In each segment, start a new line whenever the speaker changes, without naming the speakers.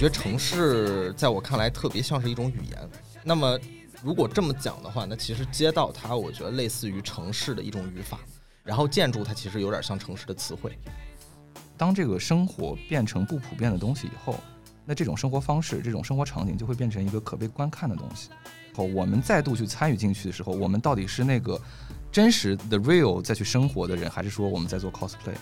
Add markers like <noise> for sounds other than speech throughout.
觉得城市在我看来特别像是一种语言。那么如果这么讲的话，那其实街道它我觉得类似于城市的一种语法，然后建筑它其实有点像城市的词汇。
当这个生活变成不普遍的东西以后，那这种生活方式、这种生活场景就会变成一个可被观看的东西。后我们再度去参与进去的时候，我们到底是那个真实的 real 再去生活的人，还是说我们在做 cosplay？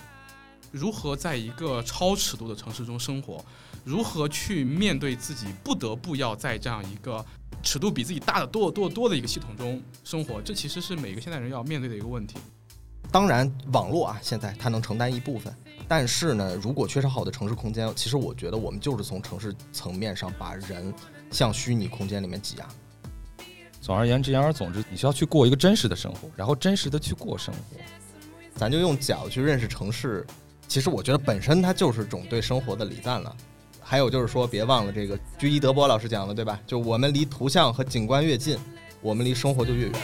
如何在一个超尺度的城市中生活？如何去面对自己不得不要在这样一个尺度比自己大的多多多的一个系统中生活？这其实是每个现代人要面对的一个问题。
当然，网络啊，现在它能承担一部分，但是呢，如果缺少好的城市空间，其实我觉得我们就是从城市层面上把人向虚拟空间里面挤压。
总而言之，言而总之，你需要去过一个真实的生活，然后真实的去过生活。
咱就用脚去认识城市，其实我觉得本身它就是种对生活的礼赞了。还有就是说，别忘了这个居伊德波老师讲的，对吧？就我们离图像和景观越近，我们离生活就越远。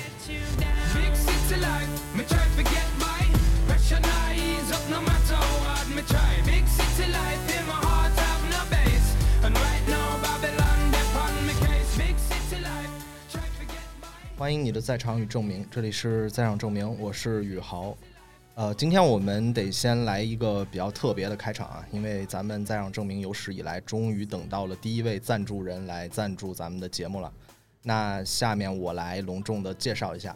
欢迎你的在场与证明，这里是在场证明，我是宇豪。呃，今天我们得先来一个比较特别的开场啊，因为咱们在让证明有史以来终于等到了第一位赞助人来赞助咱们的节目了。那下面我来隆重的介绍一下，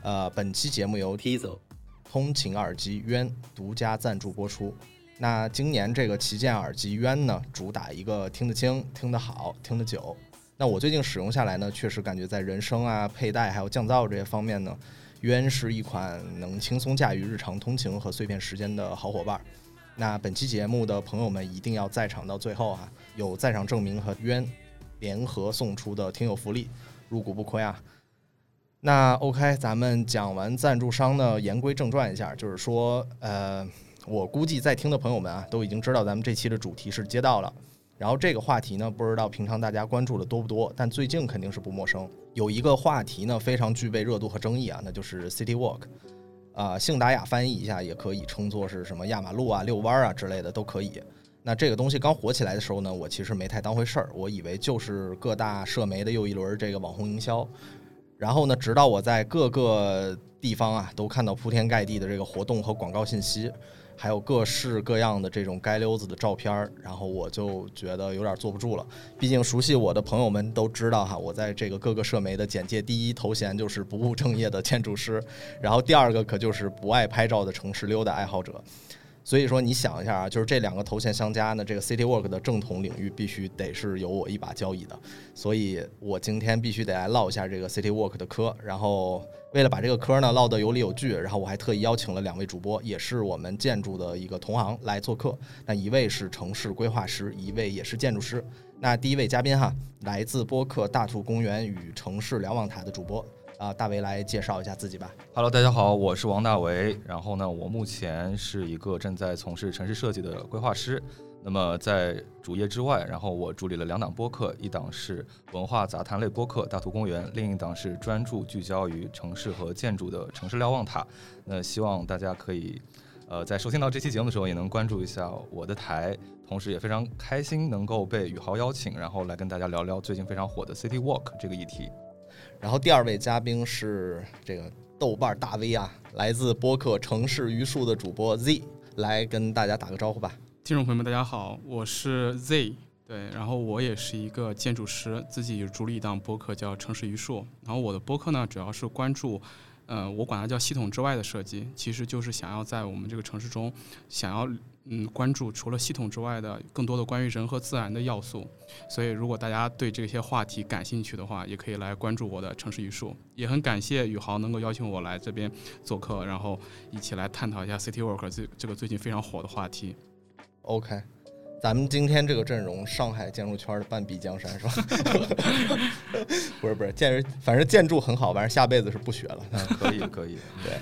呃，本期节目由
Tizo
通勤耳机渊独家赞助播出。那今年这个旗舰耳机渊呢，主打一个听得清、听得好、听得久。那我最近使用下来呢，确实感觉在人声啊、佩戴还有降噪这些方面呢，渊是一款能轻松驾驭日常通勤和碎片时间的好伙伴。那本期节目的朋友们一定要在场到最后啊，有在场证明和渊联合送出的听友福利，入股不亏啊。那 OK，咱们讲完赞助商呢，言归正传一下，就是说，呃，我估计在听的朋友们啊，都已经知道咱们这期的主题是街道了。然后这个话题呢，不知道平常大家关注的多不多，但最近肯定是不陌生。有一个话题呢，非常具备热度和争议啊，那就是 City Walk，啊，信达雅翻译一下也可以称作是什么压马路啊、遛弯儿啊之类的都可以。那这个东西刚火起来的时候呢，我其实没太当回事儿，我以为就是各大社媒的又一轮这个网红营销。然后呢，直到我在各个地方啊，都看到铺天盖地的这个活动和广告信息。还有各式各样的这种街溜子的照片儿，然后我就觉得有点坐不住了。毕竟熟悉我的朋友们都知道哈，我在这个各个社媒的简介第一头衔就是不务正业的建筑师，然后第二个可就是不爱拍照的城市溜达爱好者。所以说，你想一下啊，就是这两个头衔相加呢，这个 City Walk 的正统领域必须得是有我一把交椅的。所以我今天必须得来唠一下这个 City Walk 的嗑，然后。为了把这个嗑呢唠得有理有据，然后我还特意邀请了两位主播，也是我们建筑的一个同行来做客。那一位是城市规划师，一位也是建筑师。那第一位嘉宾哈，来自播客大图公园与城市瞭望塔的主播啊，大为来介绍一下自己吧。
Hello，大家好，我是王大为。然后呢，我目前是一个正在从事城市设计的规划师。那么在主页之外，然后我助理了两档播客，一档是文化杂谈类播客《大图公园》，另一档是专注聚焦于城市和建筑的《城市瞭望塔》。那希望大家可以，呃，在收听到这期节目的时候，也能关注一下我的台，同时也非常开心能够被宇豪邀请，然后来跟大家聊聊最近非常火的 City Walk 这个议题。
然后第二位嘉宾是这个豆瓣大 V 啊，来自播客《城市榆树》的主播 Z，来跟大家打个招呼吧。
听众朋友们，大家好，我是 Z，对，然后我也是一个建筑师，自己也主理一档播客叫《城市榆树》，然后我的播客呢，主要是关注，呃，我管它叫系统之外的设计，其实就是想要在我们这个城市中，想要嗯关注除了系统之外的更多的关于人和自然的要素，所以如果大家对这些话题感兴趣的话，也可以来关注我的《城市榆树》，也很感谢宇豪能够邀请我来这边做客，然后一起来探讨一下 City Walk 这这个最近非常火的话题。
OK，咱们今天这个阵容，上海建筑圈的半壁江山是吧？<laughs> 不是不是，建反正建筑很好，反正下辈子是不学了。
可以可以，<laughs>
对。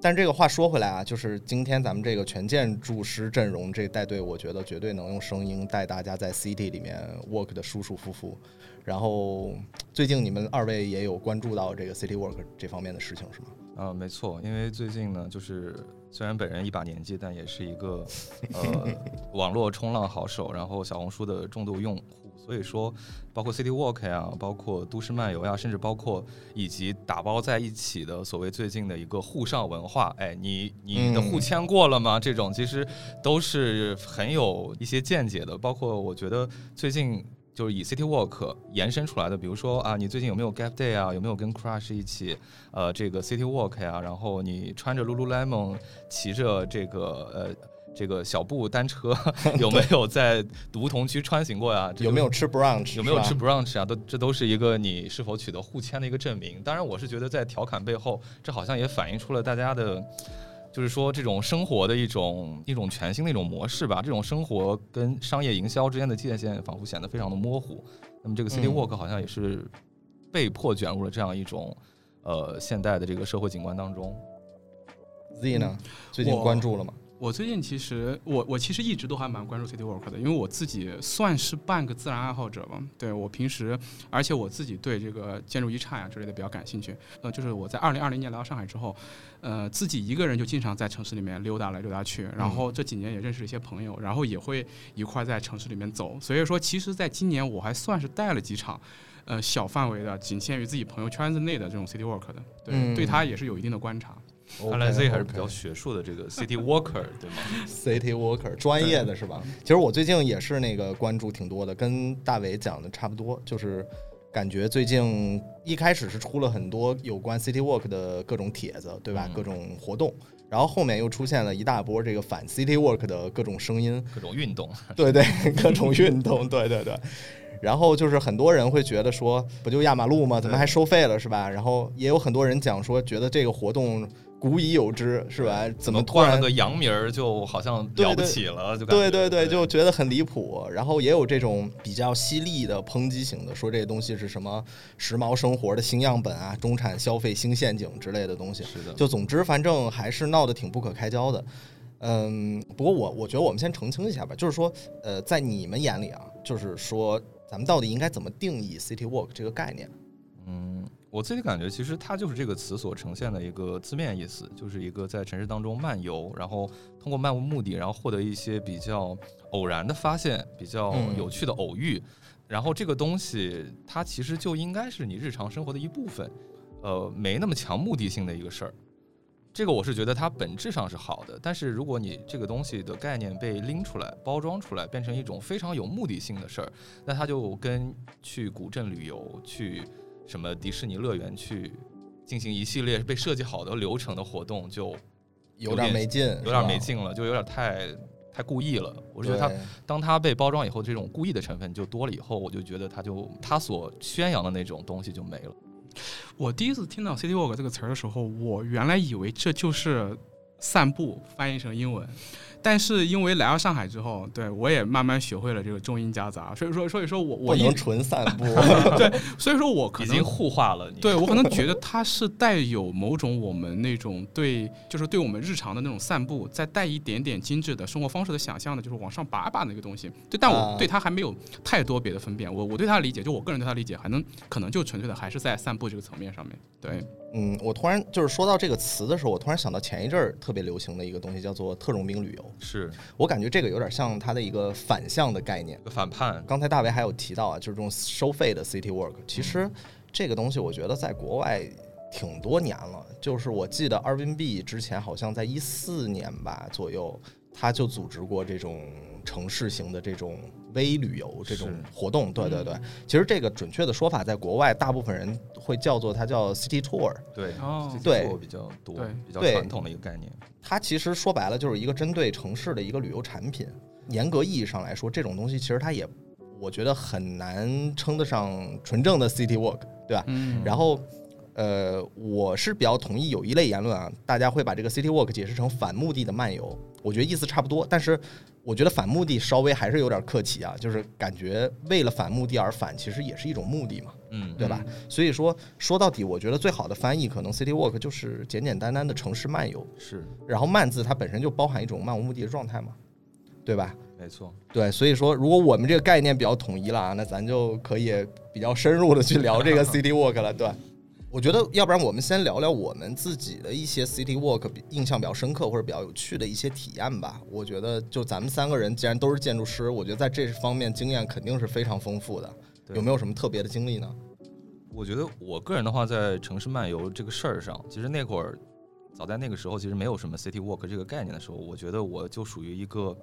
但这个话说回来啊，就是今天咱们这个全建筑师阵容这带队，我觉得绝对能用声音带大家在 City 里面 work 的舒舒服服。然后最近你们二位也有关注到这个 City Work 这方面的事情是吗？
啊，没错，因为最近呢，就是虽然本人一把年纪，但也是一个呃网络冲浪好手，然后小红书的重度用户，所以说包括 City Walk 呀，包括都市漫游呀，甚至包括以及打包在一起的所谓最近的一个沪上文化，哎，你你的沪签过了吗？这种其实都是很有一些见解的，包括我觉得最近。就是以 City Walk 延伸出来的，比如说啊，你最近有没有 Gap Day 啊？有没有跟 Crush 一起呃这个 City Walk 呀？然后你穿着 Lululemon 骑着这个呃这个小步单车，<laughs> 有没有在梧桐区穿行过呀？
有没有吃 brunch？
有没有吃 brunch 啊？都这都是一个你是否取得互签的一个证明。当然，我是觉得在调侃背后，这好像也反映出了大家的。就是说，这种生活的一种一种全新的一种模式吧。这种生活跟商业营销之间的界限仿佛显得非常的模糊。那么，这个 City Walk 好像也是被迫卷入了这样一种呃现代的这个社会景观当中。
Z 呢？最近关注了吗？
我最近其实，我我其实一直都还蛮关注 City Walk 的，因为我自己算是半个自然爱好者吧。对我平时，而且我自己对这个建筑遗产呀之类的比较感兴趣。呃，就是我在二零二零年来到上海之后，呃，自己一个人就经常在城市里面溜达来溜达去。然后这几年也认识了一些朋友，然后也会一块在城市里面走。所以说，其实在今年我还算是带了几场，呃，小范围的，仅限于自己朋友圈子内的这种 City Walk 的。对，对他也是有一定的观察。
看来 Z 还是比较学术的，这个 City Walker <laughs> 对吗
？City Walker 专业的是吧？其实我最近也是那个关注挺多的，跟大伟讲的差不多，就是感觉最近一开始是出了很多有关 City Walk 的各种帖子，对吧？各种活动，然后后面又出现了一大波这个反 City work 的各种声音，
各种运动，
对对，各种运动，对对对。然后就是很多人会觉得说，不就压马路吗？怎么还收费了，是吧？然后也有很多人讲说，觉得这个活动。古已有之，是吧？怎么突然
了个洋名儿，就好像了不起了？就
对对对，就觉得很离谱。然后也有这种比较犀利的抨击型的，说这个东西是什么时髦生活的新样本啊，中产消费新陷阱之类的东西。
是的，
就总之，反正还是闹得挺不可开交的。嗯，不过我我觉得我们先澄清一下吧，就是说，呃，在你们眼里啊，就是说，咱们到底应该怎么定义 City Walk 这个概念？
嗯。我自己感觉，其实它就是这个词所呈现的一个字面意思，就是一个在城市当中漫游，然后通过漫无目的，然后获得一些比较偶然的发现，比较有趣的偶遇，然后这个东西它其实就应该是你日常生活的一部分，呃，没那么强目的性的一个事儿。这个我是觉得它本质上是好的，但是如果你这个东西的概念被拎出来、包装出来，变成一种非常有目的性的事儿，那它就跟去古镇旅游去。什么迪士尼乐园去进行一系列被设计好的流程的活动，就
有点没劲，
有点没劲了，就有点太太故意了。我觉得它当它被包装以后，这种故意的成分就多了以后，我就觉得它就它所宣扬的那种东西就没了。
我第一次听到 City Walk 这个词儿的时候，我原来以为这就是散步翻译成英文。但是因为来到上海之后，对我也慢慢学会了这个中英夹杂，所以说，所以说我我
不能纯散步，<laughs>
对，所以说我可能
已经互化了。
对我可能觉得它是带有某种我们那种对，就是对我们日常的那种散步，再带一点点精致的生活方式的想象的，就是往上拔拔那个东西。对，但我对它还没有太多别的分辨。我我对它的理解，就我个人对它理解，还能可能就纯粹的还是在散步这个层面上面。对。
嗯，我突然就是说到这个词的时候，我突然想到前一阵儿特别流行的一个东西，叫做特种兵旅游。
是
我感觉这个有点像它的一个反向的概念，
反叛。
刚才大为还有提到啊，就是这种收费的 city work。其实这个东西我觉得在国外挺多年了，就是我记得 Airbnb 之前好像在一四年吧左右，他就组织过这种。城市型的这种微旅游这种活动，对对对，其实这个准确的说法，在国外大部分人会叫做它叫 city tour，
对，
对，
比较多，比较传统的一个概念。
它其实说白了就是一个针对城市的一个旅游产品。严格意义上来说，这种东西其实它也，我觉得很难称得上纯正的 city walk，对吧？嗯。然后，呃，我是比较同意有一类言论啊，大家会把这个 city walk 解释成反目的的漫游，我觉得意思差不多，但是。我觉得反目的稍微还是有点客气啊，就是感觉为了反目的而反，其实也是一种目的嘛，
嗯，
对吧？所以说说到底，我觉得最好的翻译可能 city walk 就是简简单单的城市漫游，
是。
然后慢字它本身就包含一种漫无目的的状态嘛，对吧？
没错，
对。所以说，如果我们这个概念比较统一了啊，那咱就可以比较深入的去聊这个 <laughs> city walk 了，对。我觉得，要不然我们先聊聊我们自己的一些 city walk 比印象比较深刻或者比较有趣的一些体验吧。我觉得，就咱们三个人既然都是建筑师，我觉得在这方面经验肯定是非常丰富的。有没有什么特别的经历呢？
我觉得我个人的话，在城市漫游这个事儿上，其实那会儿，早在那个时候，其实没有什么 city walk 这个概念的时候，我觉得我就属于一个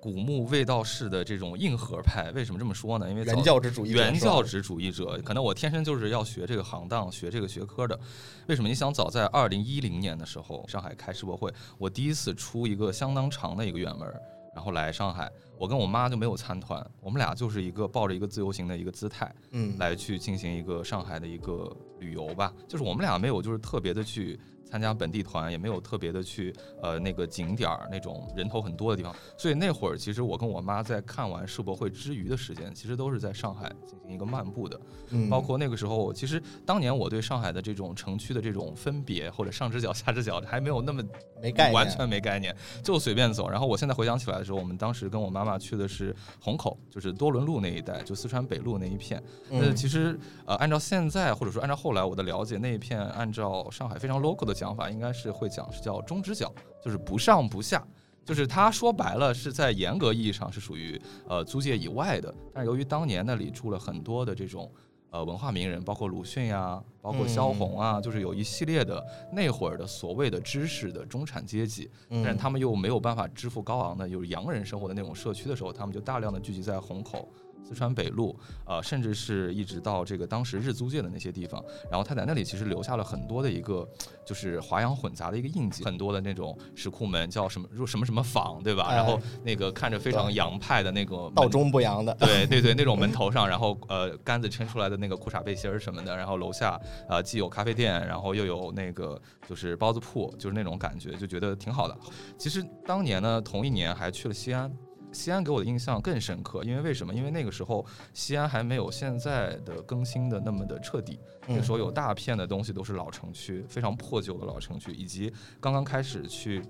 古墓味道式的这种硬核派。为什么这么说呢？因为早
原教旨主义者
原教旨主义者，可能我天生就是要学这个行当、学这个学科的。为什么？你想，早在二零一零年的时候，上海开世博会，我第一次出一个相当长的一个远门，然后来上海，我跟我妈就没有参团，我们俩就是一个抱着一个自由行的一个姿态，
嗯，
来去进行一个上海的一个旅游吧。就是我们俩没有就是特别的去参加本地团，也没有特别的去呃那个景点儿那种人头很多的地方。所以那会儿其实我跟我妈在看完世博会之余的时间，其实都是在上海进行一个漫步的。
嗯
包括那个时候，其实当年我对上海的这种城区的这种分别或者上只脚下直角还没有那么
没概念，
完全没概念，就随便走。然后我现在回想起来的时候，我们当时跟我妈妈去的是虹口，就是多伦路那一带，就四川北路那一片。那
嗯
其实呃，按照现在或者说按照后来我的了解，那一片按照上海非常 local 的讲法，应该是会讲是叫中直角，就是不上不下。就是它说白了是在严格意义上是属于呃租界以外的，但是由于当年那里住了很多的这种呃文化名人，包括鲁迅呀，包括萧红啊，就是有一系列的那会儿的所谓的知识的中产阶级，
嗯
但是他们又没有办法支付高昂的就是洋人生活的那种社区的时候，他们就大量的聚集在虹口。四川北路，呃，甚至是一直到这个当时日租界的那些地方，然后他在那里其实留下了很多的一个，就是华洋混杂的一个印记，很多的那种石库门叫什么入什么什么坊，对吧？
哎
然后那个看着非常洋派的那个
道
门
中不扬的，
对对对，那种 <laughs> 门头上，然后呃杆子撑出来的那个裤衩背心儿什么的，然后楼下呃既有咖啡店，然后又有那个就是包子铺，就是那种感觉，就觉得挺好的。其实当年呢，同一年还去了西安。西安给我的印象更深刻，因为为什么？因为那个时候西安还没有现在的更新的那么的彻底，那个时候有大片的东西都是老城区，非常破旧的老城区，以及刚刚开始去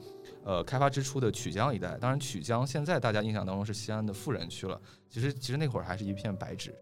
呃开发之初的曲江一带。当然，曲江现在大家印象当中是西安的富人区了，其实其实那会儿还是一片白纸。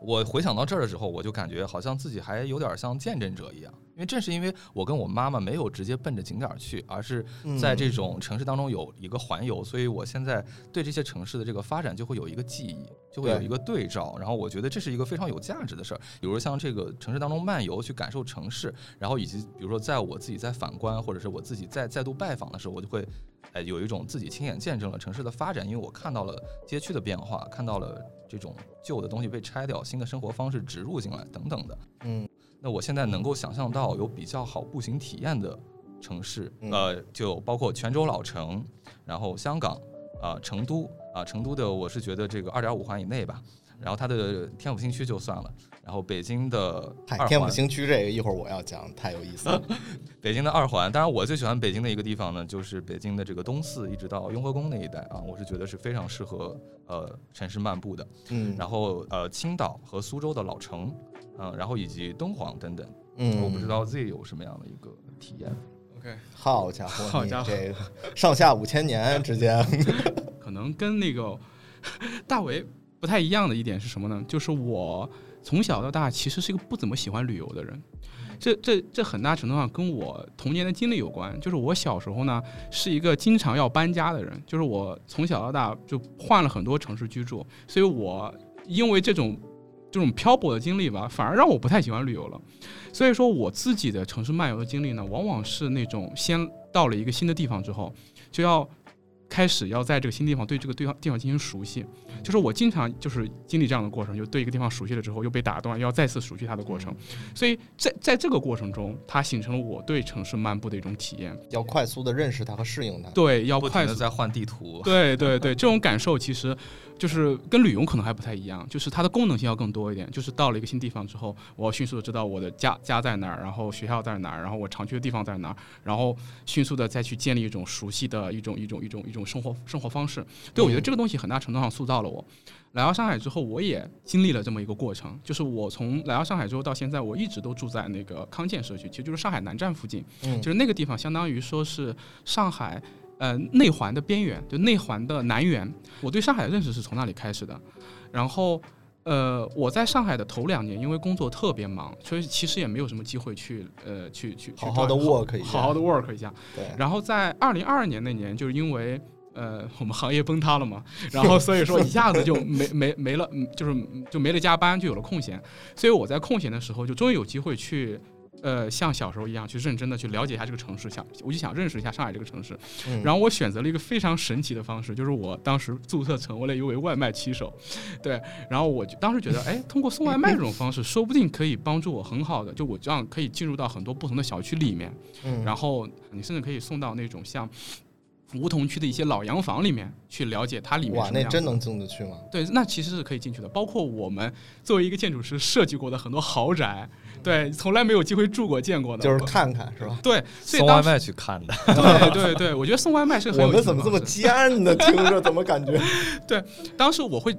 我回想到这儿的时候，我就感觉好像自己还有点像见证者一样，因为正是因为我跟我妈妈没有直接奔着景点儿去，而是
嗯
在这种城市当中有一个环游，所以我现在对这些城市的这个发展就会有一个记忆，就会有一个对照。然后我觉得这是一个非常有价值的事儿。比如像这个城市当中漫游，去感受城市，然后以及比如说在我自己在反观，或者是我自己再再度拜访的时候，我就会。哎，有一种自己亲眼见证了城市的发展，因为我看到了街区的变化，看到了这种旧的东西被拆掉，新的生活方式植入进来等等的。
嗯
那我现在能够想象到有比较好步行体验的城市，
嗯
呃，就包括泉州老城，然后香港啊、成都啊、成都的我是觉得这个二点五环以内吧，然后它的天府新区就算了，然后北京的
嗨，天府新区这个一会儿我要讲，太有意思了。<laughs>
北京的二环，当然我最喜欢北京的一个地方呢，就是北京的这个东四一直到雍和宫那一带啊，我是觉得是非常适合呃城市漫步的。
嗯，
然后呃，青岛和苏州的老城，嗯、然后以及敦煌等等，
嗯，
我不知道 Z 有什么样的一个体验。
OK，
好家伙，你
好家伙
这个上下五千年之间，<laughs>
可能跟那个 <laughs> 大为不太一样的一点是什么呢？就是我从小到大其实是一个不怎么喜欢旅游的人。这这这很大程度上跟我童年的经历有关。就是我小时候呢是一个经常要搬家的人，就是我从小到大就换了很多城市居住，所以我因为这种这种漂泊的经历吧，反而让我不太喜欢旅游了。所以说我自己的城市漫游的经历呢，往往是那种先到了一个新的地方之后，就要开始要在这个新地方对这个地方地方进行熟悉。就是我经常就是经历这样的过程，就对一个地方熟悉了之后又被打断，要再次熟悉它的过程。所以在在这个过程中，它形成了我对城市漫步的一种体验。
要快速的认识它和适应它。
对，要
不停
快速。
的在换地图，
对对对，<laughs> 这种感受其实就是跟旅游可能还不太一样，就是它的功能性要更多一点。就是到了一个新地方之后，我要迅速的知道我的家家在哪儿，然后学校在哪儿，然后我常去的地方在哪儿，然后迅速的再去建立一种熟悉的一种一种一种一种生活生活方式。对，我觉得这个东西很大程度上塑造了我。来到上海之后，我也经历了这么一个过程，就是我从来到上海之后到现在，我一直都住在那个康健社区，其实就是上海南站附近。
嗯，
就是那个地方，相当于说是上海呃内环的边缘，就内环的南缘。我对上海的认识是从那里开始的，然后呃，我在上海的头两年，因为工作特别忙，所以其实也没有什么机会去呃去去
好好的 work 一下，
好好的 work 一下。
对。
然后在二零二二年那年，就是因为呃我们行业崩塌了嘛，<laughs> 然后所以说一下子就没没没了，就是就没了加班，就有了空闲。所以我在空闲的时候，就终于有机会去。呃，像小时候一样去认真的去了解一下这个城市，想我就想认识一下上海这个城市。然后我选择了一个非常神奇的方式，就是我当时注册成为了一位外卖骑手。对，然后我就当时觉得，哎，通过送外卖这种方式，说不定可以帮助我很好的，就我这样可以进入到很多不同的小区里面。
嗯。
然后你甚至可以送到那种像梧桐区的一些老洋房里面去了解它里面。
哇，那真能进得去吗？
对，那其实是可以进去的。包括我们作为一个建筑师设计过的很多豪宅。对，从来没有机会住过、见过的，
就是看看，是吧？
对，
送外卖去看的。
对对对，我觉得送外卖是很有。
我们怎么这么贱呢？<laughs> 听着怎么感觉？<laughs>
对，当时我会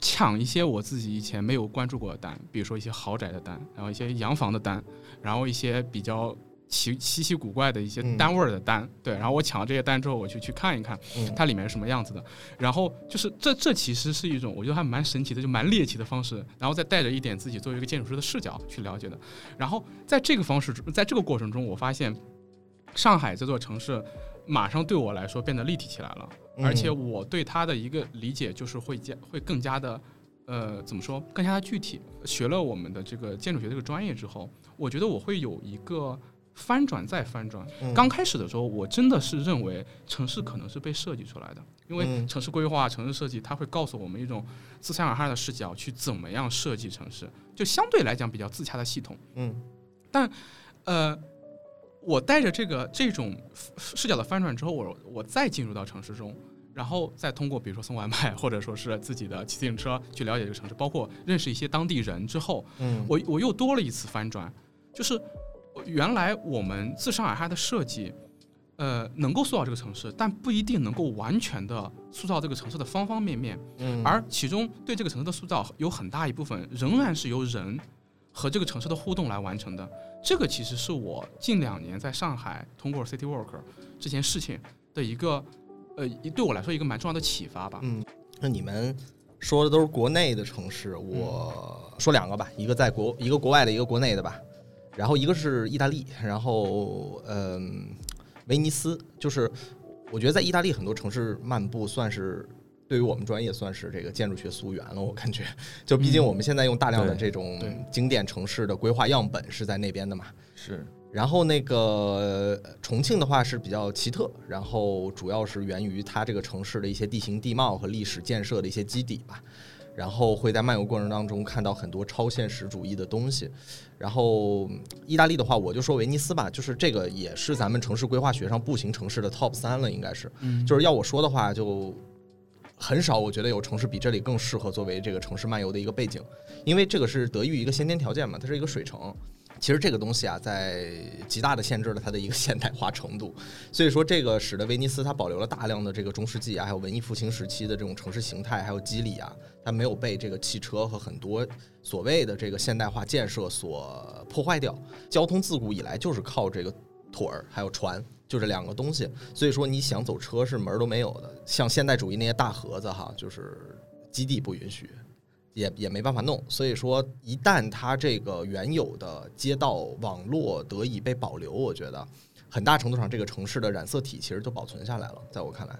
抢一些我自己以前没有关注过的单，比如说一些豪宅的单，然后一些洋房的单，然后一些比较。奇稀奇古怪的一些单位儿的单，对，然后我抢了这些单之后，我就去看一看，它里面是什么样子的。然后就是这这其实是一种我觉得还蛮神奇的，就蛮猎奇的方式。然后再带着一点自己作为一个建筑师的视角去了解的。然后在这个方式，在这个过程中，我发现上海这座城市马上对我来说变得立体起来了，而且我对它的一个理解就是会加会更加的呃怎么说更加的具体。学了我们的这个建筑学这个专业之后，我觉得我会有一个。翻转再翻转。刚开始的时候，我真的是认为城市可能是被设计出来的，因为城市规划、城市设计，它会告诉我们一种自上而下的视角去怎么样设计城市，就相对来讲比较自洽的系统。
嗯，
但呃，我带着这个这种视角的翻转之后，我我再进入到城市中，然后再通过比如说送外卖，或者说是自己的骑自行车去了解这个城市，包括认识一些当地人之后，
嗯，
我我又多了一次翻转，就是。原来我们自上而下的设计，呃，能够塑造这个城市，但不一定能够完全的塑造这个城市的方方面面。
嗯，
而其中对这个城市的塑造有很大一部分仍然是由人和这个城市的互动来完成的。这个其实是我近两年在上海通过 City Walk 这件事情的一个，呃，对我来说一个蛮重要的启发吧。
嗯，那你们说的都是国内的城市，我说两个吧，一个在国，一个国外的，一个国内的吧。然后一个是意大利，然后嗯，威尼斯，就是我觉得在意大利很多城市漫步，算是对于我们专业算是这个建筑学溯源了。我感觉，就毕竟我们现在用大量的这种经典城市的规划样本是在那边的嘛。
是。
然后那个重庆的话是比较奇特，然后主要是源于它这个城市的一些地形地貌和历史建设的一些基底吧。然后会在漫游过程当中看到很多超现实主义的东西，然后意大利的话，我就说威尼斯吧，就是这个也是咱们城市规划学上步行城市的 top 三了，应该是，就是要我说的话，就很少，我觉得有城市比这里更适合作为这个城市漫游的一个背景，因为这个是得益于一个先天条件嘛，它是一个水城。其实这个东西啊，在极大的限制了它的一个现代化程度，所以说这个使得威尼斯它保留了大量的这个中世纪啊，还有文艺复兴时期的这种城市形态，还有肌理啊，它没有被这个汽车和很多所谓的这个现代化建设所破坏掉。交通自古以来就是靠这个腿儿还有船，就这两个东西。所以说你想走车是门儿都没有的，像现代主义那些大盒子哈，就是基地不允许。也也没办法弄，所以说一旦它这个原有的街道网络得以被保留，我觉得很大程度上这个城市的染色体其实就保存下来了，在我看来。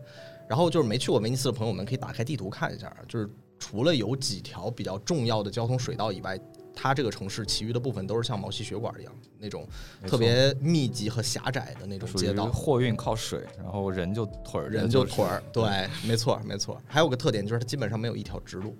然后就是没去过威尼斯的朋友们可以打开地图看一下，就是除了有几条比较重要的交通水道以外，它这个城市其余的部分都是像毛细血管一样那种特别密集和狭窄的那种街道。
货运靠水，然后人就腿儿，
人就腿儿，对，没错没错。还有个特点就是它基本上没有一条直路。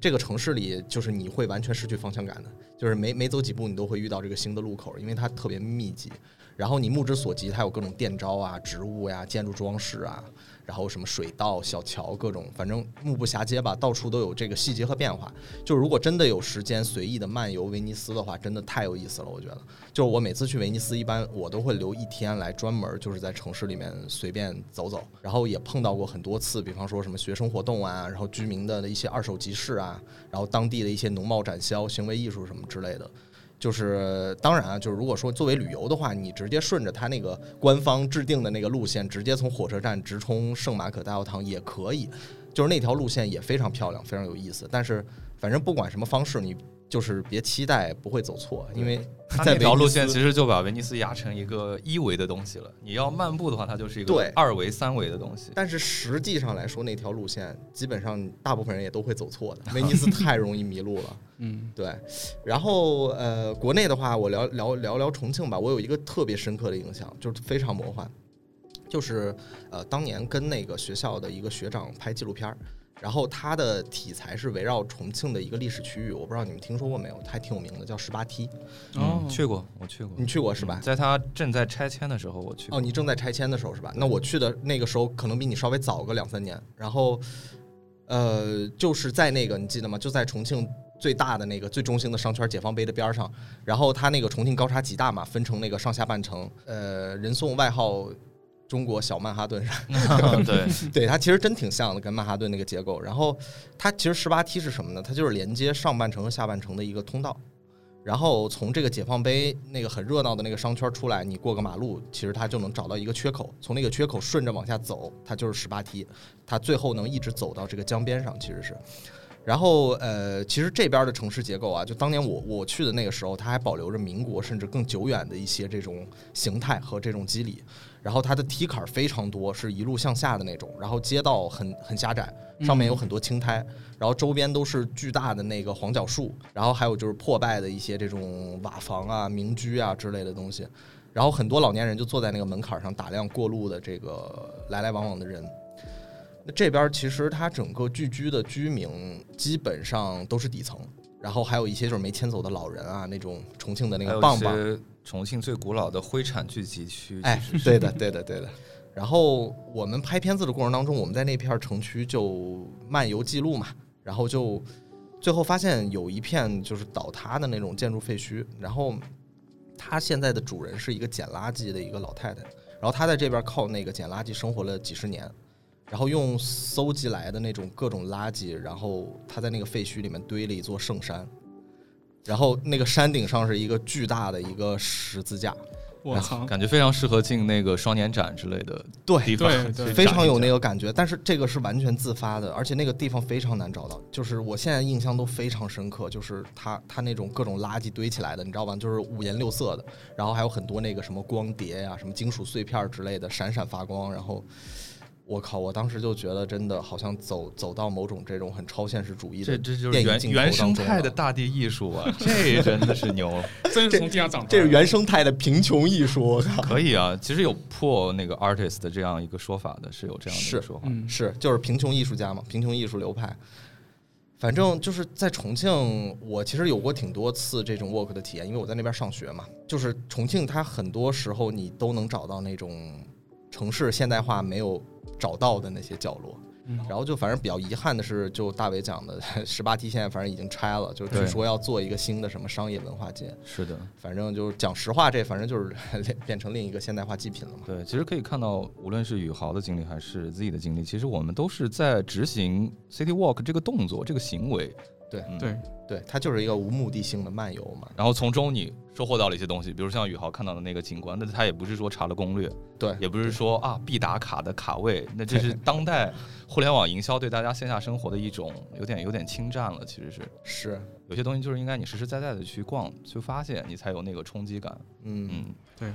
这个城市里，就是你会完全失去方向感的，就是每每走几步，你都会遇到这个新的路口，因为它特别密集。然后你目之所及，它有各种电招啊、植物呀、建筑装饰啊。然后什么水道、小桥，各种反正目不暇接吧，到处都有这个细节和变化。就如果真的有时间随意的漫游威尼斯的话，真的太有意思了。我觉得，就是我每次去威尼斯，一般我都会留一天来专门就是在城市里面随便走走。然后也碰到过很多次，比方说什么学生活动啊，然后居民的一些二手集市啊，然后当地的一些农贸展销、行为艺术什么之类的。就是当然啊，就是如果说作为旅游的话，你直接顺着他那个官方制定的那个路线，直接从火车站直冲圣马可大教堂也可以。就是那条路线也非常漂亮，非常有意思。但是反正不管什么方式，你就是别期待不会走错，因为
它
在
那条路线其实就把威尼斯压成一个一维的东西了。你要漫步的话，它就是一个二维、三维的东西。
但是实际上来说，那条路线基本上大部分人也都会走错的。威尼斯 <laughs> 太容易迷路了。
嗯，
对，然后呃，国内的话，我聊聊聊聊重庆吧。我有一个特别深刻的印象，就是非常魔幻，就是呃，当年跟那个学校的一个学长拍纪录片儿，然后它的题材是围绕重庆的一个历史区域，我不知道你们听说过没有，还挺有名的，叫十八梯。
哦
嗯，去过，我去过。
你去过是吧
嗯？在它正在拆迁的时候，我去过。
哦，你正在拆迁的时候是吧？那我去的那个时候可能比你稍微早个两三年。然后，呃，就是在那个你记得吗？就在重庆最大的那个最中心的商圈解放碑的边儿上。然后它那个重庆高差极大嘛，分成那个上下半城。呃，人送外号中国小曼哈顿，<laughs>
对，<laughs>
对它其实真挺像的，跟曼哈顿那个结构。然后它其实十八梯是什么呢？它就是连接上半城和下半城的一个通道。然后从这个解放碑那个很热闹的那个商圈出来，你过个马路，其实它就能找到一个缺口，从那个缺口顺着往下走，它就是十八梯，它最后能一直走到这个江边上，其实是。然后呃，其实这边的城市结构啊，就当年我我去的那个时候，它还保留着民国甚至更久远的一些这种形态和这种肌理。然后它的梯坎儿非常多，是一路向下的那种，然后街道很很狭窄，上面有很多青苔，然后周边都是巨大的那个黄角树，然后还有就是破败的一些这种瓦房啊、民居啊之类的东西，然后很多老年人就坐在那个门槛上打量过路的这个来来往往的人。那这边其实它整个聚居的居民基本上都是底层，然后还有一些就是没迁走的老人啊，那种重庆的那个棒棒，
重庆最古老的灰产聚集区。
哎对的，对的，对的。然后我们拍片子的过程当中，我们在那片城区就漫游记录嘛，然后就最后发现有一片就是倒塌的那种建筑废墟，然后它现在的主人是一个捡垃圾的一个老太太，然后她在这边靠那个捡垃圾生活了几十年，然后用搜集来的那种各种垃圾，然后他在那个废墟里面堆了一座圣山，然后那个山顶上是一个巨大的一个十字架，
我操，
感觉非常适合进那个双年展之类的
对
地方
对
非常有那个感觉，但是这个是完全自发的，而且那个地方非常难找到。就是我现在印象都非常深刻，就是它它那种各种垃圾堆起来的，你知道吧？就是五颜六色的，然后还有很多那个什么光碟呀、什么金属碎片之类的，闪闪发光。然后我靠，我当时就觉得真的好像走走到某种这种很超现实主义的
这这就是
电影
原原生态的大地艺术啊，这真的是牛，<laughs> <laughs>
真是从地上长出来的。
这是原生态的贫穷艺术，我靠！
可以啊。其实有破那个 artist 的这样一个说法的，是有这样的说法。
嗯，
是，就是贫穷艺术家嘛，贫穷艺术流派。反正就是在重庆，我其实有过挺多次这种 work 的体验，因为我在那边上学嘛。就是重庆，它很多时候你都能找到那种城市现代化没有找到的那些角落。
嗯
然后就反正比较遗憾的是，就大伟讲的 <laughs> 十八梯现在反正已经拆了，就据说要做一个新的什么商业文化街。
是的，
反正就是讲实话，这反正就是 <laughs> 变变成另一个现代化祭品了嘛。
对，其实可以看到，无论是宇豪的经历还是 Z 的经历，其实我们都是在执行 City Walk 这个动作、这个行为。
对
嗯。
对，
对，它就是一个无目的性的漫游嘛。
然后从中你收获到了一些东西，比如像宇豪看到的那个景观，那他也不是说查了攻略，
对，
也不是说啊必打卡的卡位，那这是当代互联网营销对大家线下生活的一种有点有点侵占了。其实是。
是，
有些东西就是应该你实实在在的去逛、去发现，你才有那个冲击感。
嗯。
嗯，
对，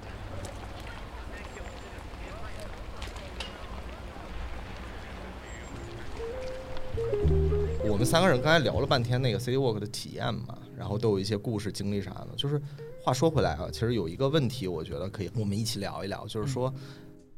我们三个人刚才聊了半天那个 City Walk 的体验嘛，然后都有一些故事经历啥的。就是话说回来啊，其实有一个问题，我觉得可以我们一起聊一聊，就是说，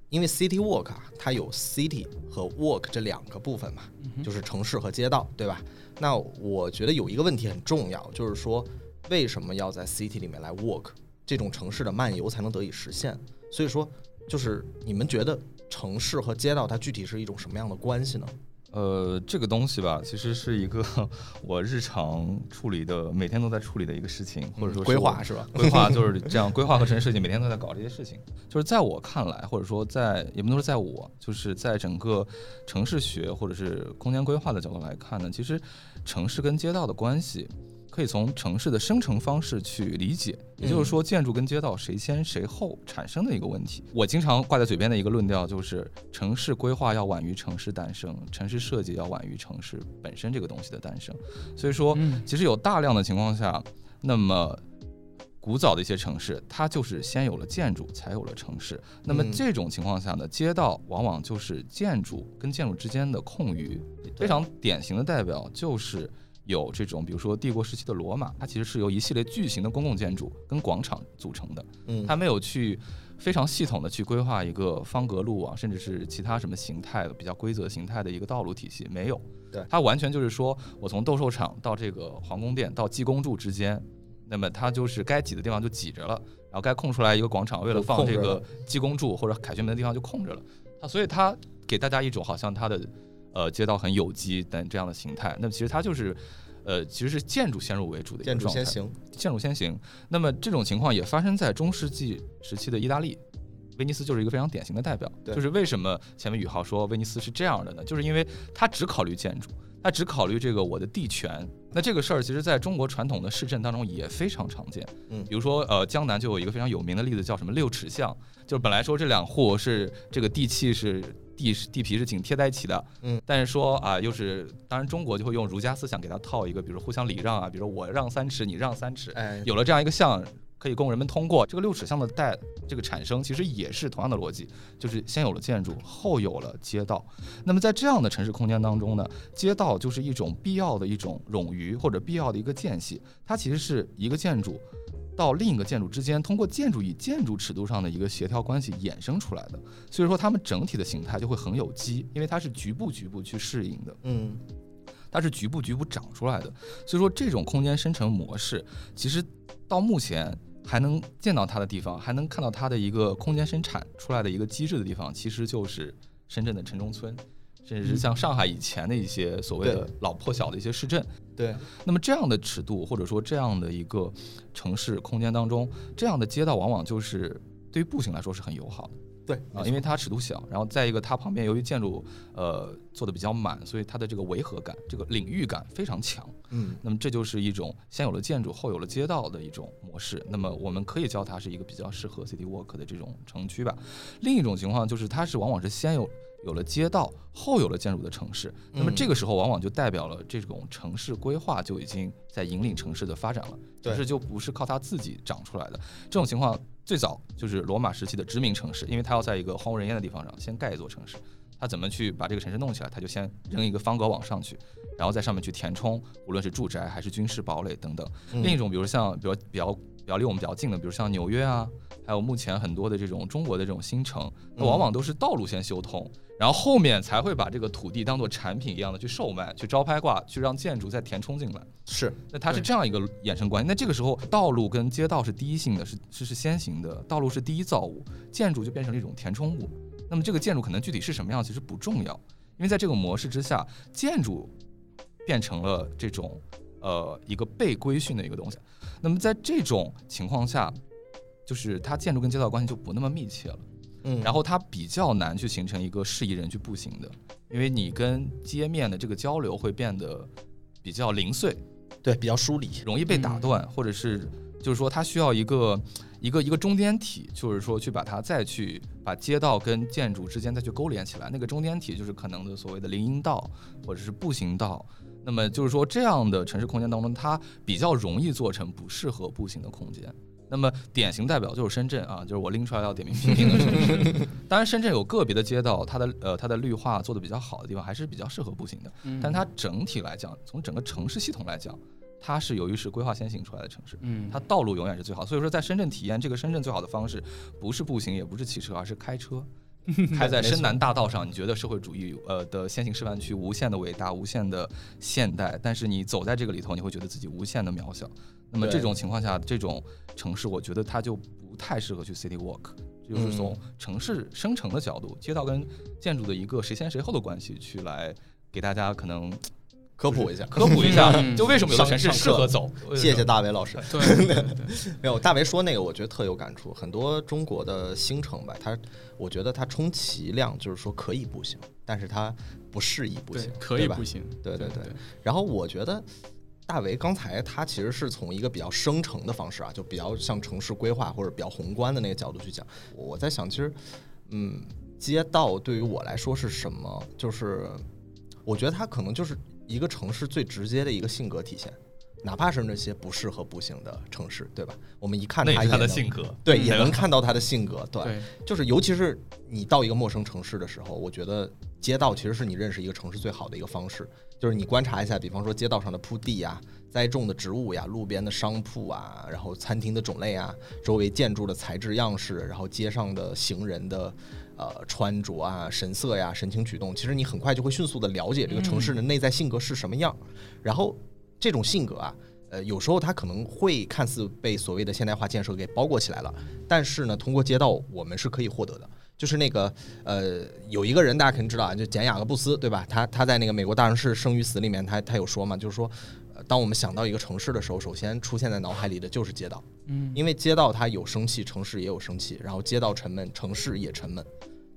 因为 City Walk 啊，它有 City 和 Walk 这两个部分嘛，就是城市和街道，对吧？那我觉得有一个问题很重要，就是说为什么要在 City 里面来 Walk，这种城市的漫游才能得以实现？所以说，就是你们觉得城市和街道它具体是一种什么样的关系呢？
呃，这个东西吧，其实是一个 <laughs> 我日常处理的，每天都在处理的一个事情，或者说是
规划是吧？
规划就 <laughs> 是这样，规划和城市设计每天都在搞这些事情。就是在我看来，或者说在也不能说在我，就是在整个城市学或者是空间规划的角度来看呢，其实城市跟街道的关系，可以从城市的生成方式去理解，也就是说，建筑跟街道谁先谁后产生的一个问题。我经常挂在嘴边的一个论调就是，城市规划要晚于城市诞生，城市设计要晚于城市本身这个东西的诞生。所以说，其实有大量的情况下，那么古早的一些城市，它就是先有了建筑，才有了城市。那么这种情况下呢，街道往往就是建筑跟建筑之间的空余。非常典型的代表就是。有这种，比如说帝国时期的罗马，它其实是由一系列巨型的公共建筑跟广场组成的。
嗯，
它没有去非常系统的去规划一个方格路啊，甚至是其他什么形态的比较规则形态的一个道路体系，没有。
对，
它完全就是说我从斗兽场到这个皇宫殿到济公柱之间，那么它就是该挤的地方就挤着了，然后该空出来一个广场，为了放这个济公柱或者凯旋门的地方就空着了。它所以它给大家一种好像它的。呃，街道很有机等这样的形态，那么其实它就是，呃，其实是建筑先入为主的一个状态。建筑先行，建筑先行。那么这种情况也发生在中世纪时期的意大利，威尼斯就是一个非常典型的代表。就是为什么前面宇浩说威尼斯是这样的呢？就是因为他只考虑建筑，他只考虑这个我的地权。那这个事儿其实在中国传统的市镇当中也非常常见。
嗯，
比如说呃，江南就有一个非常有名的例子，叫什么六尺巷，就是本来说这两户是这个地契是。地地皮是紧贴在一起的，
嗯，
但是说啊，又是当然中国就会用儒家思想给它套一个，比如互相礼让啊，比如说我让三尺，你让三尺，
哎，
有了这样一个像可以供人们通过。这个六尺巷的带这个产生，其实也是同样的逻辑，就是先有了建筑，后有了街道。那么在这样的城市空间当中呢，街道就是一种必要的一种冗余或者必要的一个间隙，它其实是一个建筑。到另一个建筑之间，通过建筑与建筑尺度上的一个协调关系衍生出来的，所以说它们整体的形态就会很有机，因为它是局部局部去适应的，
嗯，
它是局部局部长出来的，所以说这种空间生成模式，其实到目前还能见到它的地方，还能看到它的一个空间生产出来的一个机制的地方，其实就是深圳的城中村。甚至是像上海以前的一些所谓的老破小的一些市镇，
对。
那么这样的尺度或者说这样的一个城市空间当中，这样的街道往往就是对于步行来说是很友好的。
对
啊，因为它尺度小，然后再一个它旁边由于建筑呃做的比较满，所以它的这个违和感、这个领域感非常强。
嗯，
那么这就是一种先有了建筑后有了街道的一种模式。那么我们可以叫它是一个比较适合 city walk 的这种城区吧。另一种情况就是它是往往是先有。有了街道，后有了建筑的城市，那么这个时候往往就代表了这种城市规划就已经在引领城市的发展了，城市就不是靠它自己长出来的。这种情况最早就是罗马时期的殖民城市，因为它要在一个荒无人烟的地方上先盖一座城市，它怎么去把这个城市弄起来？它就先扔一个方格网上去，然后在上面去填充，无论是住宅还是军事堡垒等等。另一种，比如像，比如比较比较离我们比较近的，比如像纽约啊，还有目前很多的这种中国的这种新城，那往往都是道路先修通。然后后面才会把这个土地当做产品一样的去售卖，去招拍挂，去让建筑再填充进来。
是，
那它是这样一个衍生关系。那这个时候，道路跟街道是第一性的，是是是先行的。道路是第一造物，建筑就变成了一种填充物。那么这个建筑可能具体是什么样，其实不重要，因为在这个模式之下，建筑变成了这种呃一个被规训的一个东西。那么在这种情况下，就是它建筑跟街道关系就不那么密切了。
嗯，
然后它比较难去形成一个适宜人去步行的，因为你跟街面的这个交流会变得比较零碎，
对，比较疏离，
容易被打断，或者是就是说它需要一个一个一个中间体，就是说去把它再去把街道跟建筑之间再去勾连起来，那个中间体就是可能的所谓的林荫道或者是步行道，那么就是说这样的城市空间当中，它比较容易做成不适合步行的空间。那么典型代表就是深圳啊，就是我拎出来要点名批评的城市。<laughs> <laughs> 当然，深圳有个别的街道，它的呃它的绿化做的比较好的地方，还是比较适合步行的。但它整体来讲，从整个城市系统来讲，它是由于是规划先行出来的城市，
嗯，
它道路永远是最好。所以说，在深圳体验这个深圳最好的方式，不是步行，也不是骑车，而是开车。<laughs> 开在深南大道上，你觉得社会主义呃的先行示范区无限的伟大，无限的现代，但是你走在这个里头，你会觉得自己无限的渺小。那么这种情况下，这种城市，我觉得它就不太适合去 city walk，就是从城市生成的角度，街道跟建筑的一个谁先谁后的关系，去来给大家可能
科普一下，
科普一下，就为什么有的城市适合走。
谢谢大伟老师。
对，<laughs>
没有大伟说那个，我觉得特有感触。很多中国的新城吧，它我觉得它充其量就是说可以步行，但是它不适宜步行，
可以步行。
对
对对。
然后我觉得。大为刚才他其实是从一个比较生成的方式啊，就比较像城市规划或者比较宏观的那个角度去讲。我在想，其实，嗯，街道对于我来说是什么？就是我觉得它可能就是一个城市最直接的一个性格体现。哪怕是那些不适合步行的城市，对吧？我们一看他
他的性格，
对，
嗯
也能看到他的性格，对，
对，
就是尤其是你到一个陌生城市的时候，我觉得街道其实是你认识一个城市最好的一个方式。就是你观察一下，比方说街道上的铺地呀、栽种的植物呀、路边的商铺啊，然后餐厅的种类啊、周围建筑的材质样式，然后街上的行人的呃穿着啊、神色呀、神情举动，其实你很快就会迅速的了解这个城市的内在性格是什么样。然后这种性格啊，呃，有时候它可能会看似被所谓的现代化建设给包裹起来了，但是呢，通过街道我们是可以获得的。就是那个呃，有一个人大家肯定知道啊，就简雅各布斯，对吧？他他在那个美国大城市生与死里面，他他有说嘛，就是说，呃，当我们想到一个城市的时候，首先出现在脑海里的就是街道，
嗯，
因为街道它有生气，城市也有生气，然后街道沉闷，城市也沉闷，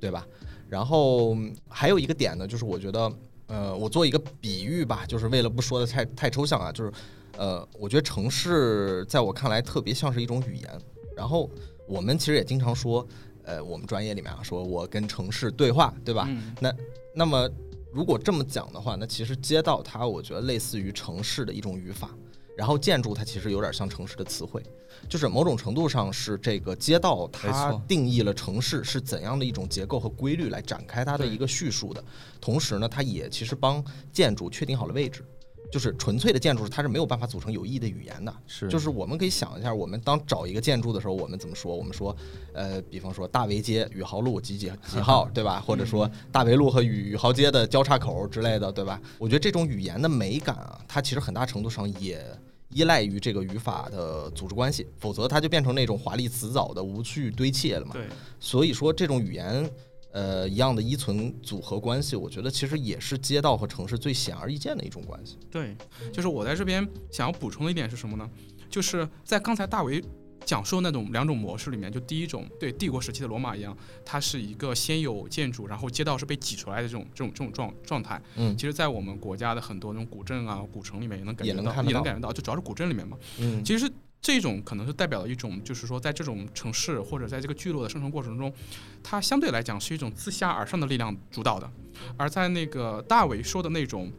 对吧？然后嗯还有一个点呢，就是我觉得，呃，我做一个比喻吧，就是为了不说的太太抽象啊，就是，呃，我觉得城市在我看来特别像是一种语言，然后我们其实也经常说，呃，我们专业里面啊，说我跟城市对话，对吧？
嗯
那那么如果这么讲的话，那其实街道它我觉得类似于城市的一种语法，然后建筑它其实有点像城市的词汇，就是某种程度上是这个街道它定义了城市是怎样的一种结构和规律来展开它的一个叙述的，同时呢，它也其实帮建筑确定好了位置。就是纯粹的建筑，它是没有办法组成有意义的语言的。
是
就是我们可以想一下，我们当找一个建筑的时候，我们怎么说？我们说，呃，比方说大围街宇豪路几几几号，<laughs> 对吧？或者说大围路和宇宇豪街的交叉口之类的，对吧？我觉得这种语言的美感啊，它其实很大程度上也依赖于这个语法的组织关系，否则它就变成那种华丽辞藻的无序堆砌了嘛。
对，
所以说，这种语言。呃，一样的依存组合关系，我觉得其实也是街道和城市最显而易见的一种关系。
对，就是我在这边想要补充的一点是什么呢？就是在刚才大为讲述的那种两种模式里面，就第一种对帝国时期的罗马一样，它是一个先有建筑，然后街道是被挤出来的这种这种这种状状态。
嗯
其实，在我们国家的很多那种古镇啊、古城里面也能感觉到，
也能到
也能感觉到，就主要是古镇里面嘛。
嗯，
其实这种可能是代表了一种，就是说，在这种城市或者在这个聚落的生成过程中，它相对来讲是一种自下而上的力量主导的，而在那个大伟说的那种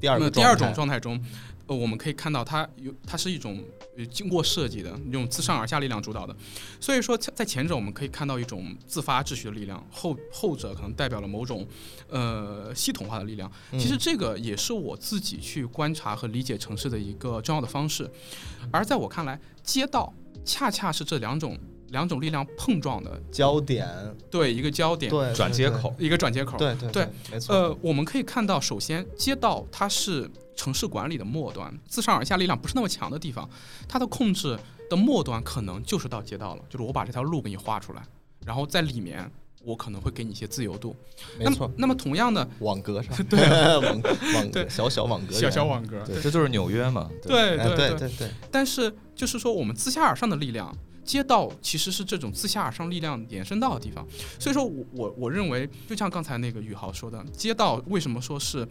第二
第二种
状态
中，呃，我们可以看到它有它是一种呃经过设计的用自上而下力量主导的，所以说在在前者我们可以看到一种自发秩序的力量，后后者可能代表了某种呃系统化的力量。
嗯
其实这个也是我自己去观察和理解城市的一个重要的方式，而在我看来，街道恰恰是这两种两种力量碰撞的
焦点，
对一个焦点，
对
转接，口，
一个转接口。
对对
对，
没错。
呃，我们可以看到，首先街道它是城市管理的末端，自上而下力量不是那么强的地方，它的控制的末端可能就是到街道了，就是我把这条路给你画出来，然后在里面我可能会给你一些自由度。
没错
那么，，那么同样的，<laughs>
网格上，网网
对。
格小小网格。
小，小网格，
对。
这就是纽约嘛。
对
哎对
对
对。对，
但是就是说，我们自下而上的力量，街道其实是这种自下而上力量延伸到的地方。所以说我我我认为，就像刚才那个宇豪说的，街道为什么说是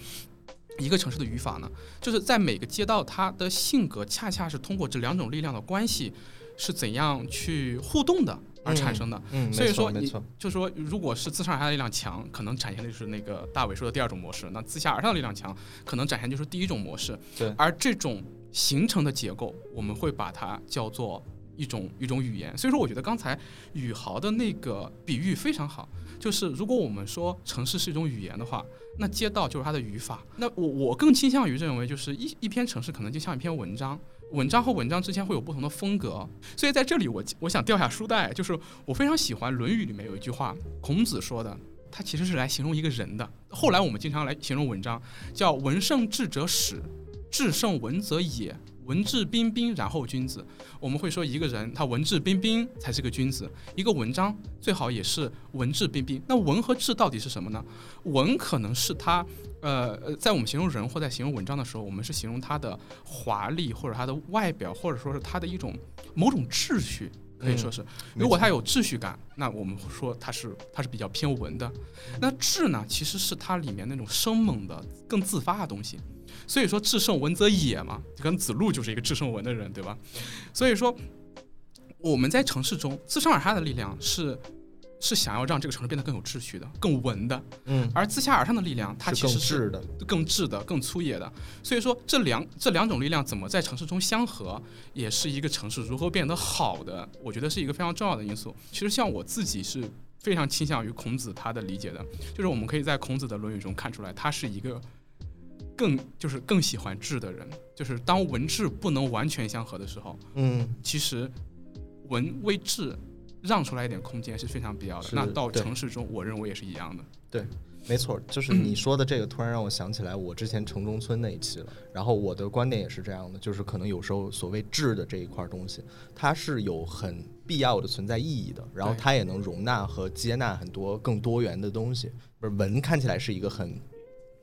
一个城市的语法呢？就是在每个街道，它的性格恰恰是通过这两种力量的关系是怎样去互动的而产生的。
嗯，
所以说你就是说，如果是自上而下的力量强，可能展现的就是那个大伟说的第二种模式；那自下而上的力量强，可能展现就是第一种模式。
对
而这种形成的结构，我们会把它叫做一种一种语言。所以说，我觉得刚才宇豪的那个比喻非常好，就是如果我们说城市是一种语言的话，那街道就是它的语法。那我我更倾向于认为，就是一一篇城市可能就像一篇文章。文章和文章之间会有不同的风格，所以在这里我我想掉下书袋，就是我非常喜欢《论语》里面有一句话，孔子说的，他其实是来形容一个人的。后来我们经常来形容文章，叫“文胜质者始，质胜文则也，文质彬彬，然后君子”。我们会说一个人他文质彬彬才是个君子，一个文章最好也是文质彬彬。那文和质到底是什么呢？文可能是他。呃呃，在我们形容人或在形容文章的时候，我们是形容它的华丽，或者它的外表，或者说是它的一种某种秩序，可以说是。如果它有秩序感，那我们说它是它是比较偏文的。那质呢，其实是它里面那种生猛的、更自发的东西。所以说至圣文则野嘛，就跟子路就是一个至圣文的人，对吧？所以说我们在城市中，自上而下的力量是是想要让这个城市变得更有秩序的、更文的，
嗯，
而自下而上的力量，它其实是
质的，
更质的、更粗野的。所以说，这两这两种力量怎么在城市中相合，也是一个城市如何变得好的，我觉得是一个非常重要的因素。其实像我自己是非常倾向于孔子他的理解的，就是我们可以在孔子的《论语》中看出来，他是一个更就是更喜欢质的人。就是当文质不能完全相合的时候，
嗯，
其实文为质让出来一点空间是非常必要的。那到城市中，我认为也是一样的。
对没错，就是你说的这个，突然让我想起来我之前城中村那一期了。然后我的观点也是这样的，就是可能有时候所谓质的这一块东西，它是有很必要的存在意义的，然后它也能容纳和接纳很多更多元的东西。不是文看起来是一个很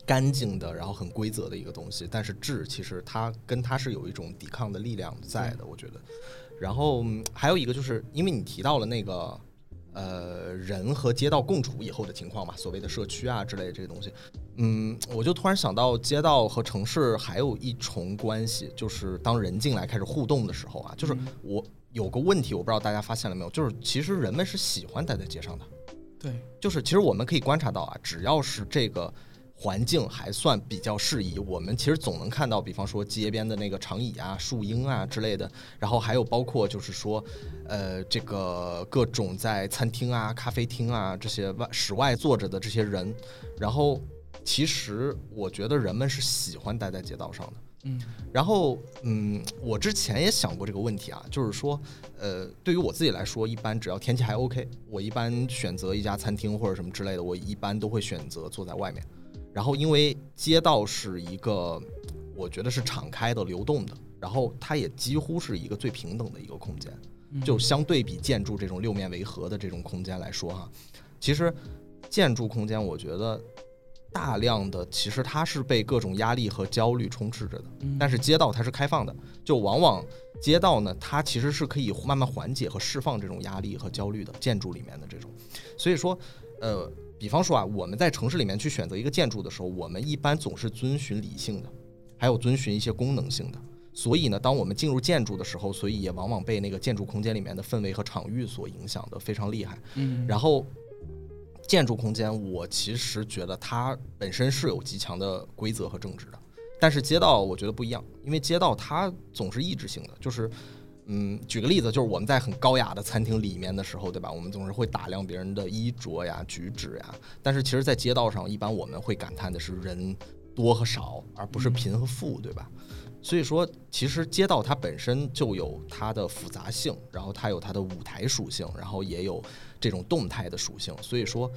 干净的，然后很规则的一个东西，但是质其实它跟它是有一种抵抗的力量在的，我觉得。然后还有一个就是因为你提到了那个。呃，人和街道共处以后的情况嘛，所谓的社区啊之类的这些东西，嗯，我就突然想到，街道和城市还有一重关系，就是当人进来开始互动的时候啊，就是我有个问题，我不知道大家发现了没有，就是其实人们是喜欢待在街上的，
对，
就是其实我们可以观察到啊，只要是这个环境还算比较适宜，我们其实总能看到，比方说街边的那个长椅啊、树荫啊之类的，然后还有包括就是说，呃，这个各种在餐厅啊、咖啡厅啊这些外室外坐着的这些人，然后其实我觉得人们是喜欢待在街道上的。
嗯
然后，嗯，我之前也想过这个问题啊，就是说，呃，对于我自己来说，一般只要天气还 OK，我一般选择一家餐厅或者什么之类的，我一般都会选择坐在外面。然后，因为街道是一个，我觉得是敞开的、流动的，然后它也几乎是一个最平等的一个空间。
嗯
就相对比建筑这种六面围合的这种空间来说哈，其实建筑空间我觉得大量的其实它是被各种压力和焦虑充斥着的，
嗯
但是街道它是开放的，就往往街道呢它其实是可以慢慢缓解和释放这种压力和焦虑的，建筑里面的这种，所以说呃，比方说啊，我们在城市里面去选择一个建筑的时候，我们一般总是遵循理性的，还有遵循一些功能性的。所以呢，当我们进入建筑的时候，所以也往往被那个建筑空间里面的氛围和场域所影响的非常厉害。
嗯
然后，建筑空间我其实觉得它本身是有极强的规则和政治的，但是街道我觉得不一样，因为街道它总是意志性的，就是。嗯，举个例子，就是我们在很高雅的餐厅里面的时候，对吧？我们总是会打量别人的衣着呀、举止呀。但是其实，在街道上，一般我们会感叹的是人多和少，而不是贫和富，对吧？所以说，其实街道它本身就有它的复杂性，然后它有它的舞台属性，然后也有这种动态的属性。所以说，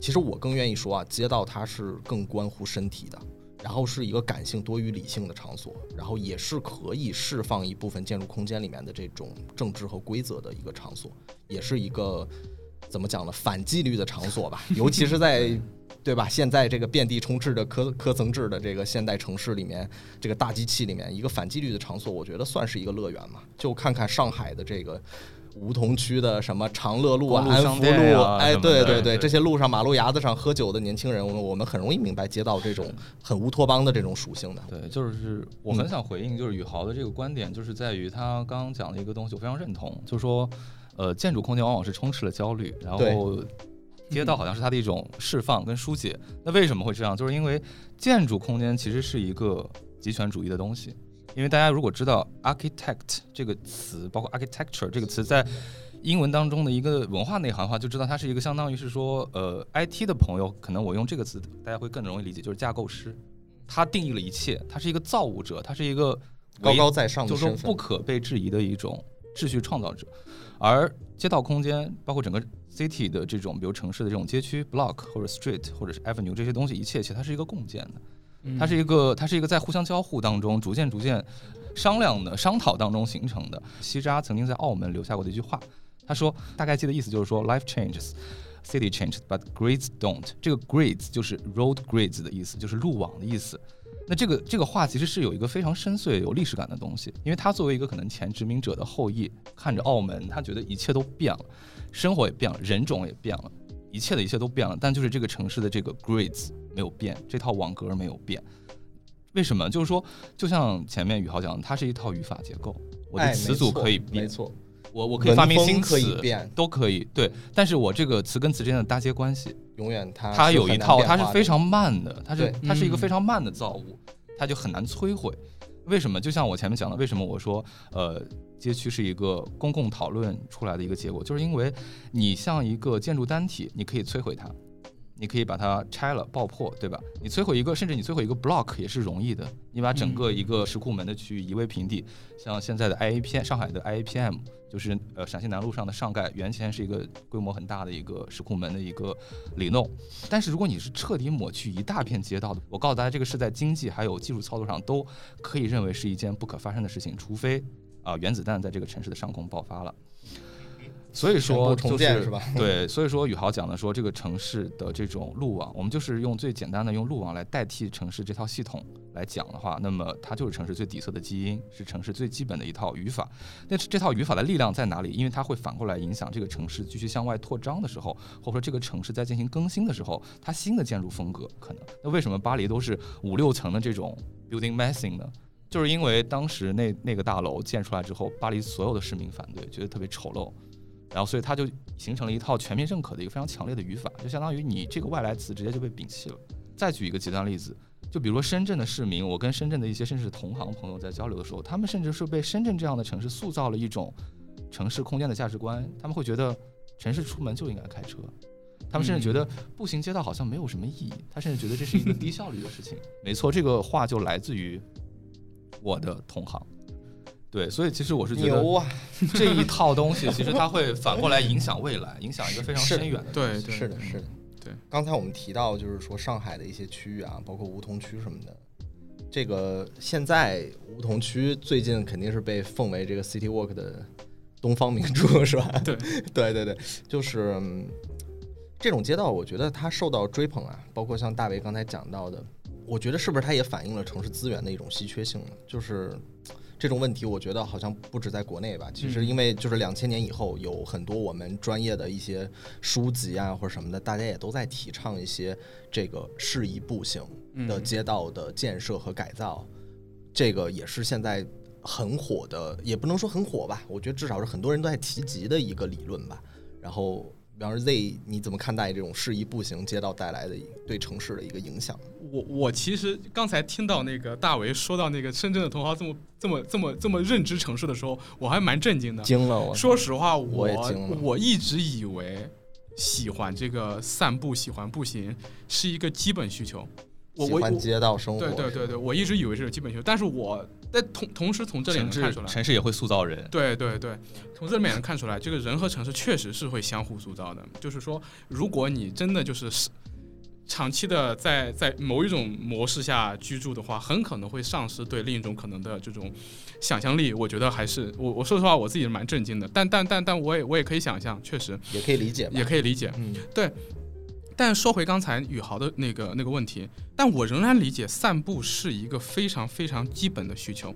其实我更愿意说啊，街道它是更关乎身体的，然后是一个感性多于理性的场所，然后也是可以释放一部分建筑空间里面的这种政治和规则的一个场所，也是一个怎么讲呢，反纪律的场所吧，<laughs> 尤其是在。对吧？现在这个遍地充斥着科科层制的这个现代城市里面，这个大机器里面，一个反纪律的场所，我觉得算是一个乐园嘛。就看看上海的这个梧桐区的什么长乐路安福路，哎，对对对，
对
这些路上马路牙子上喝酒的年轻人，我们我们很容易明白街道这种很乌托邦的这种属性的。
对，就是我很想回应，就是宇豪的这个观点，就是在于他刚刚讲的一个东西，我非常认同，就是说，呃，建筑空间往往是充斥了焦虑，然后街道好像是它的一种释放跟疏解。那为什么会这样？就是因为建筑空间其实是一个集权主义的东西。因为大家如果知道 architect 这个词，包括 architecture 这个词在英文当中的一个文化内涵的话，就知道它是一个相当于是说，呃，IT 的朋友可能我用这个词，大家会更容易理解，就是架构师。他定义了一切，他是一个造物者，他是一个
高高在上的
就是说不，可被质疑的一种秩序创造者。而街道空间，包括整个 city 的这种，比如城市的这种街区 block 或者 street 或者是 avenue 这些东西，一切其实它是一个共建的，
嗯
它是一个它是一个在互相交互当中，逐渐逐渐商量的商讨当中形成的。西扎曾经在澳门留下过的一句话，他说大概记的意思就是说，life changes。City changes, but grids don't。这个 grids 就是 road grids 的意思，就是路网的意思。那这个这个话其实是有一个非常深邃、有历史感的东西，因为他作为一个可能前殖民者的后裔，看着澳门，他觉得一切都变了，生活也变了，人种也变了，一切的一切都变了，但就是这个城市的这个 grids 没有变，这套网格没有变。为什么？就是说，就像前面宇豪讲的，它是一套语法结构，我的
哎
词组可以变，
没错，
我我可以发明新词，
变，
都可以。对，但是我这个词跟词之间的搭接关系，
永远它
它有一套，它是非常慢的，它是它是一个
嗯
非常慢的造物，它就很难摧毁。为什么？就像我前面讲的，为什么我说呃街区是一个公共讨论出来的一个结果，就是因为你像一个建筑单体，你可以摧毁它。你可以把它拆了、爆破，对吧？你摧毁一个，甚至你摧毁一个 block 也是容易的。你把整个一个石库门的区域夷为平地，像现在的 IAPM 上海的 IAPM，就是呃陕西南路上的上盖，原先是一个规模很大的一个石库门的一个里弄。但是如果你是彻底抹去一大片街道的，我告诉大家，这个是在经济还有技术操作上都可以认为是一件不可发生的事情，除非啊、原子弹在这个城市的上空爆发了。所以说
重
就是
建是吧 <laughs> <laughs>
对，所以说宇豪讲的说这个城市的这种路网，我们就是用最简单的用路网来代替城市这套系统来讲的话，那么它就是城市最底色的基因，是城市最基本的一套语法。那这套语法的力量在哪里？因为它会反过来影响这个城市继续向外扩张的时候，或者说这个城市在进行更新的时候，它新的建筑风格可能。那为什么巴黎都是五六层的这种 building massing 呢？就是因为当时那那个大楼建出来之后，巴黎所有的市民反对，觉得特别丑陋，然后所以它就形成了一套全面认可的一个非常强烈的语法，就相当于你这个外来词直接就被摒弃了。再举一个极端例子，就比如说深圳的市民，我跟深圳的一些甚至同行朋友在交流的时候，他们甚至是被深圳这样的城市塑造了一种城市空间的价值观，他们会觉得城市出门就应该开车。他们甚至觉得步行街道好像没有什么意义，他甚至觉得这是一个低效率的事情。<laughs> 没错，这个话就来自于我的同行。对，所以其实我是觉得！<laughs> 这一套东西，其实它会反过来影响未来，影响一个非常深远的。
对对
是的，是的，
对。
刚才我们提到，就是说上海的一些区域啊，包括梧桐区什么的，这个现在梧桐区最近肯定是被奉为这个 City Walk 的东方明珠，是吧？
对 <laughs>
对对对，就是、嗯这种街道，我觉得它受到追捧啊，包括像大为刚才讲到的，我觉得是不是它也反映了城市资源的一种稀缺性呢？就是。这种问题，我觉得好像不止在国内吧。其实，
嗯
因为就是两千年以后，有很多我们专业的一些书籍啊，或者什么的，大家也都在提倡一些这个适宜步行的
嗯
街道的建设和改造。这个也是现在很火的，也不能说很火吧，我觉得至少是很多人都在提及的一个理论吧。然后，比方说 Z，你怎么看待这种适宜步行街道带来的对城市的一个影响？
我我其实刚才听到那个大为说到那个深圳的同行这么这么这么这么认知城市的时候，我还蛮震惊的。
惊了我！
说实话，
我
我一直以为喜欢这个散步、喜欢步行是一个基本需求。我
喜欢
我我
街道生活，
对对对对，我一直以为这是基本需求，但是我在同同时从这里能看出来，
城市也会塑造人。
对对对，从这里面也能看出来，这个人和城市确实是会相互塑造的。就是说，如果你真的就是是长期的在在某一种模式下居住的话，很可能会丧失对另一种可能的这种想象力。我觉得还是我我说实话，我自己是蛮震惊的。但但但但我也我也可以想象，确实
也可以理解，
也可以理解。
嗯，
但说回刚才宇豪的那个那个问题，但我仍然理解散步是一个非常非常基本的需求。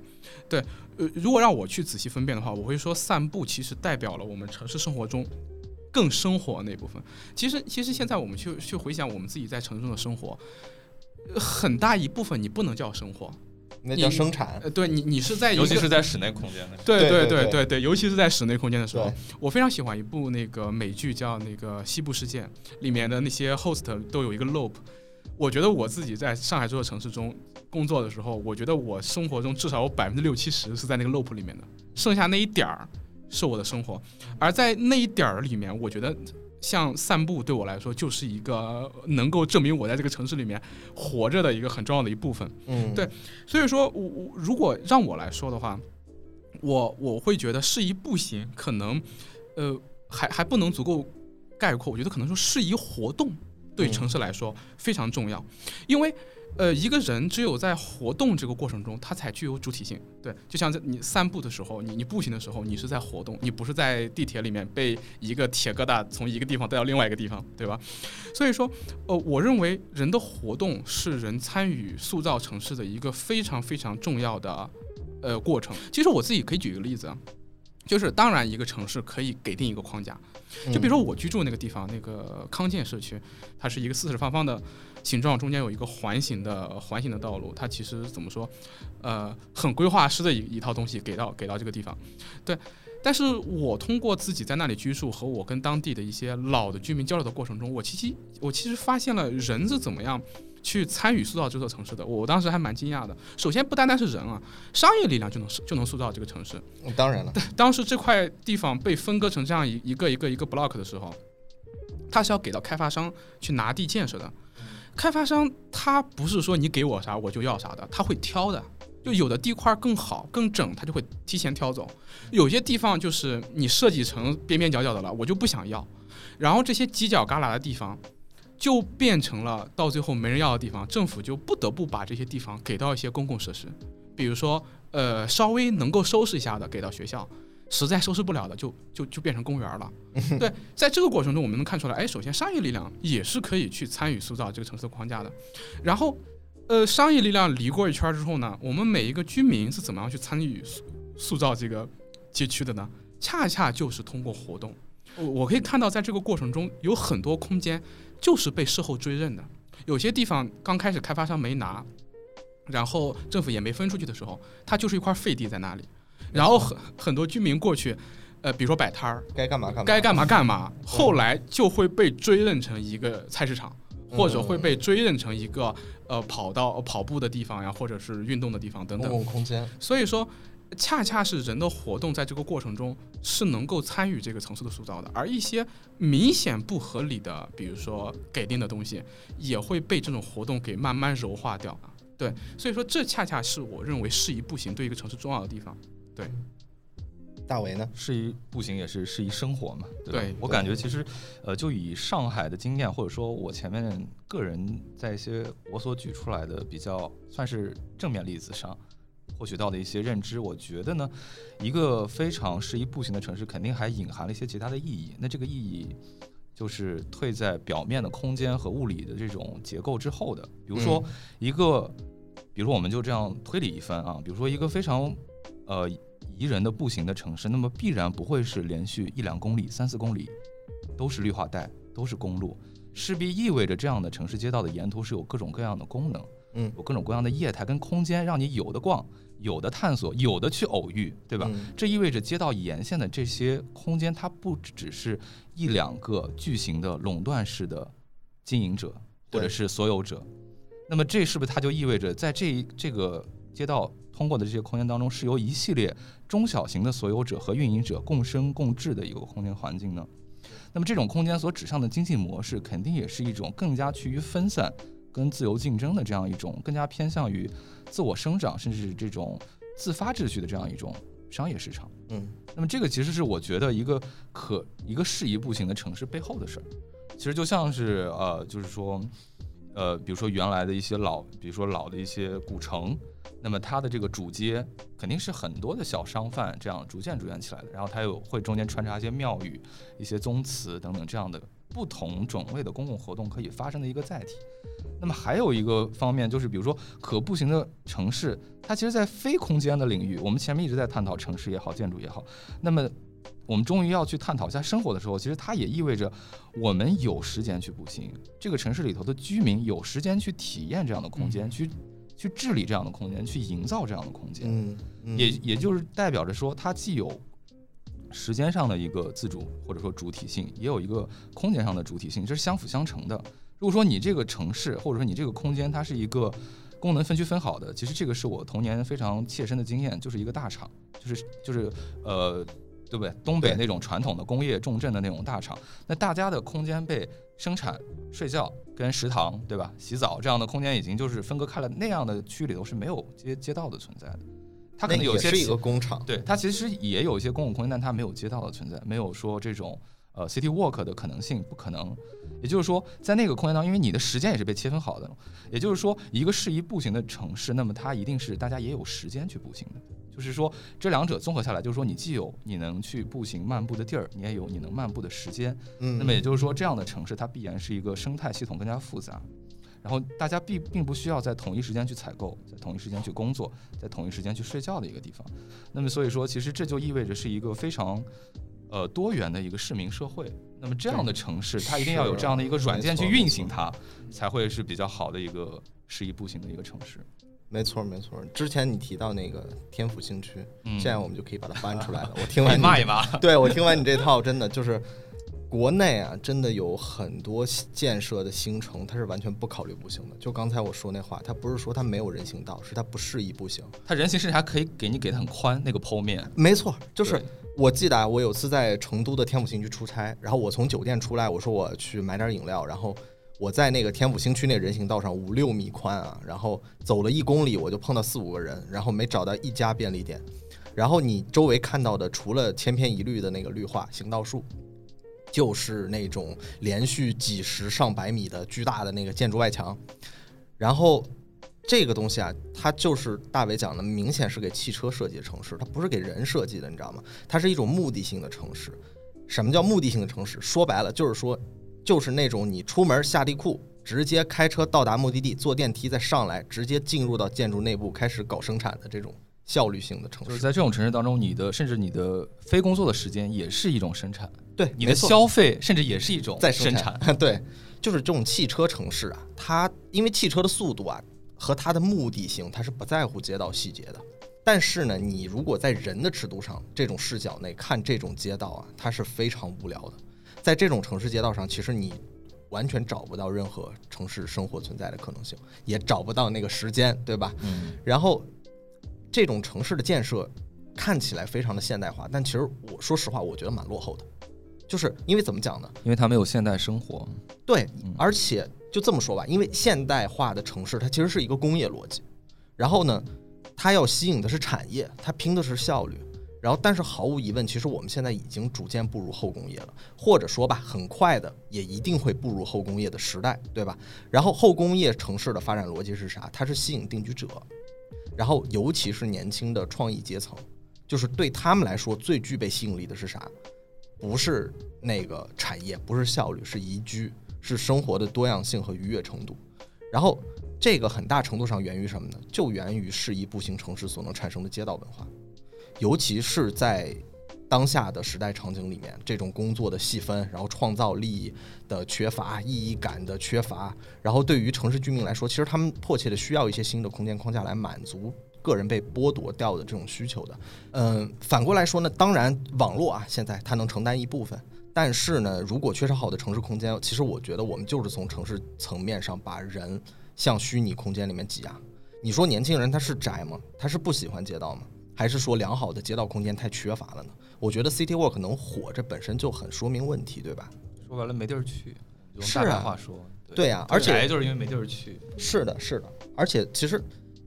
对，呃，如果让我去仔细分辨的话，我会说散步其实代表了我们城市生活中更生活那部分。其实，其实现在我们去去回想我们自己在城市中的生活，很大一部分你不能叫生活，
那叫生产，
呃，对你你是在
尤其是在室内空间的时候，
对
对对对
对对对，尤其是在室内空间的时候，我非常喜欢一部那个美剧叫那个《西部世界》，里面的那些 host 都有一个 loop。我觉得我自己在上海这座城市中工作的时候，我觉得我生活中至少有百分之六七十是在那个 loop 里面的，剩下那一点儿是我的生活。而在那一点儿里面，我觉得像散步对我来说就是一个能够证明我在这个城市里面活着的一个很重要的一部分。
嗯，
对所以说，我我如果让我来说的话，我我会觉得适宜步行可能，呃，还还不能足够概括。我觉得可能说适宜活动对
嗯
城市来说非常重要，因为。呃，一个人只有在活动这个过程中，他才具有主体性。对，就像在你散步的时候，你你步行的时候，你是在活动，你不是在地铁里面被一个铁疙瘩从一个地方带到另外一个地方，对吧？所以说，呃，我认为人的活动是人参与塑造城市的一个非常非常重要的呃过程。其实我自己可以举一个例子啊，就是当然一个城市可以给定一个框架，就比如说我居住那个地方，那个康健社区，它是一个四四方方的形状，中间有一个环形的环形的道路，它其实怎么说，呃，很规划师的一一套东西给到给到这个地方，对。但是我通过自己在那里居住和我跟当地的一些老的居民交流的过程中，我其实我其实发现了人是怎么样去参与塑造这座城市的。我当时还蛮惊讶的。首先不单单是人啊，商业力量就能就能塑造这个城市。
当然了，
当时这块地方被分割成这样一一个一个一个 block 的时候，它是要给到开发商去拿地建设的。开发商他不是说你给我啥我就要啥的，他会挑的。就有的地块更好更整，他就会提前挑走；有些地方就是你设计成边边角角的了，我就不想要。然后这些犄角旮旯的地方，就变成了到最后没人要的地方，政府就不得不把这些地方给到一些公共设施，比如说呃稍微能够收拾一下的给到学校，实在收拾不了的就就就变成公园了。<laughs> 对，在这个过程中我们能看出来，哎，首先商业力量也是可以去参与塑造这个城市的框架的，然后。呃，商业力量离过一圈之后呢，我们每一个居民是怎么样去参与塑塑造这个街区的呢？恰恰就是通过活动。我我可以看到，在这个过程中，有很多空间就是被事后追认的。有些地方刚开始开发商没拿，然后政府也没分出去的时候，它就是一块废地在那里。然后很很多居民过去，呃，比如说摆摊儿，
该干嘛干嘛，
该干嘛干嘛，后来就会被追认成一个菜市场。或者会被追认成一个呃跑到跑步的地方呀，或者是运动的地方等等
公共空间。
所以说，恰恰是人的活动在这个过程中是能够参与这个层次的塑造的，而一些明显不合理的，比如说给定的东西，也会被这种活动给慢慢柔化掉。对，所以说这恰恰是我认为适宜步行对一个城市重要的地方。对。
大为呢？
适宜步行也是适宜生活嘛？
对
我感觉其实，呃，就以上海的经验，或者说我前面个人在一些我所举出来的比较算是正面例子上获取到的一些认知，我觉得呢，一个非常适宜步行的城市，肯定还隐含了一些其他的意义。那这个意义就是退在表面的空间和物理的这种结构之后的。比如说一个，比如我们就这样推理一番啊，比如说一个非常，呃。宜人的步行的城市，那么必然不会是连续一两公里、三四公里都是绿化带、都是公路，势必意味着这样的城市街道的沿途是有各种各样的功能，
嗯，
有各种各样的业态跟空间，让你有的逛、有的探索、有的去偶遇，对吧？这意味着街道沿线的这些空间，它不只是一两个巨型的垄断式的经营者或者是所有者，那么这是不是它就意味着在这一这个街道？通过的这些空间当中，是由一系列中小型的所有者和运营者共生共治的一个空间环境呢。那么这种空间所指向的经济模式，肯定也是一种更加趋于分散跟自由竞争的这样一种更加偏向于自我生长，甚至是这种自发秩序的这样一种商业市场。
嗯，
那么这个其实是我觉得一个可一个适宜步行的城市背后的事儿。其实就像是呃，就是说，呃，比如说原来的一些老，比如说老的一些古城。那么它的这个主街肯定是很多的小商贩这样逐渐逐渐起来的，然后它又会中间穿插一些庙宇、一些宗祠等等这样的不同种类的公共活动可以发生的一个载体。那么还有一个方面就是，比如说可步行的城市，它其实，在非空间的领域，我们前面一直在探讨城市也好，建筑也好。那么我们终于要去探讨一下生活的时候，其实它也意味着我们有时间去步行，这个城市里头的居民有时间去体验这样的空间，去。去治理这样的空间，去营造这样的空间，
嗯，
也也就是代表着说，它既有时间上的一个自主或者说主体性，也有一个空间上的主体性，这是相辅相成的。如果说你这个城市或者说你这个空间，它是一个功能分区分好的，其实这个是我童年非常切身的经验，就是一个大厂，就是就是呃，对不对？东北那种传统的工业重镇的那种大厂，那大家的空间被。生产、睡觉跟食堂，对吧？洗澡这样的空间已经就是分割开了，那样的区域里头是没有街街道的存在的。它可能有些
是一个工厂，
对它其实也有一些公共空间，但它没有街道的存在，没有说这种呃 city walk 的可能性，不可能。也就是说，在那个空间当中，因为你的时间也是被切分好的，也就是说，一个适宜步行的城市，那么它一定是大家也有时间去步行的。就是说，这两者综合下来，就是说，你既有你能去步行漫步的地儿，你也有你能漫步的时间。
嗯，
那么也就是说，这样的城市它必然是一个生态系统更加复杂，然后大家并并不需要在同一时间去采购，在同一时间去工作，在同一时间去睡觉的一个地方。那么所以说，其实这就意味着是一个非常呃多元的一个市民社会。那么这样的城市，它一定要有这样的一个软件去运行它，才会是比较好的一个适宜步行的一个城市。
没错，没错。之前你提到那个天府新区，
嗯
现在我们就可以把它搬出来了。<laughs> 我听完你
骂一骂，
对我听完你这套，真的就是国内啊，真的有很多建设的新城，它是完全不考虑步行的。就刚才我说那话，它不是说它没有人行道，是它不适宜步行。
它人行甚至还可以给你给的很宽那个剖面，
没错，就是我记得啊，我有次在成都的天府新区出差，然后我从酒店出来，我说我去买点饮料，然后我在那个天府新区那人行道上五六米宽啊，然后走了一公里，我就碰到四五个人，然后没找到一家便利店，然后你周围看到的除了千篇一律的那个绿化行道树。就是那种连续几十上百米的巨大的那个建筑外墙，然后这个东西啊，它就是大伟讲的，明显是给汽车设计的城市，它不是给人设计的，你知道吗？它是一种目的性的城市。什么叫目的性的城市？说白了就是说，就是那种你出门下地库，直接开车到达目的地，坐电梯再上来，直接进入到建筑内部开始搞生产的这种效率性的城市。
就是在这种城市当中，你的甚至你的非工作的时间也是一种生产，
对，
你的消费甚至也是一种
在
生
产。<laughs> 对，就是这种汽车城市啊，它因为汽车的速度啊和它的目的性，它是不在乎街道细节的。但是呢，你如果在人的尺度上这种视角内看这种街道啊，它是非常无聊的。在这种城市街道上，其实你完全找不到任何城市生活存在的可能性，也找不到那个时间，对吧？
嗯，
然后这种城市的建设看起来非常的现代化，但其实我说实话，我觉得蛮落后的。就是因为怎么讲呢？
因为它没有现代生活，
对
嗯，
而且就这么说吧，因为现代化的城市它其实是一个工业逻辑，然后呢，它要吸引的是产业，它拼的是效率。然后，但是毫无疑问，其实我们现在已经逐渐步入后工业了，或者说吧，很快的也一定会步入后工业的时代，对吧？然后后工业城市的发展逻辑是啥？它是吸引定居者，然后尤其是年轻的创意阶层，就是对他们来说最具备吸引力的是啥？不是那个产业，不是效率，是宜居，是生活的多样性和愉悦程度。然后这个很大程度上源于什么呢？就源于适宜步行城市所能产生的街道文化，尤其是在当下的时代场景里面，这种工作的细分，然后创造力的缺乏、意义感的缺乏，然后对于城市居民来说，其实他们迫切的需要一些新的空间框架来满足个人被剥夺掉的这种需求的。嗯，反过来说呢，当然网络啊，现在它能承担一部分，但是呢，如果缺少好的城市空间，其实我觉得我们就是从城市层面上把人向虚拟空间里面挤压。你说年轻人他是宅吗？他是不喜欢街道吗？还是说良好的街道空间太缺乏了呢？我觉得 City Walk 能火，这本身就很说明问题，对吧？
说白了没地儿去，用
是啊
大白话说，
对呀、而且
就是因为没地儿去，
是的，是的，而且其实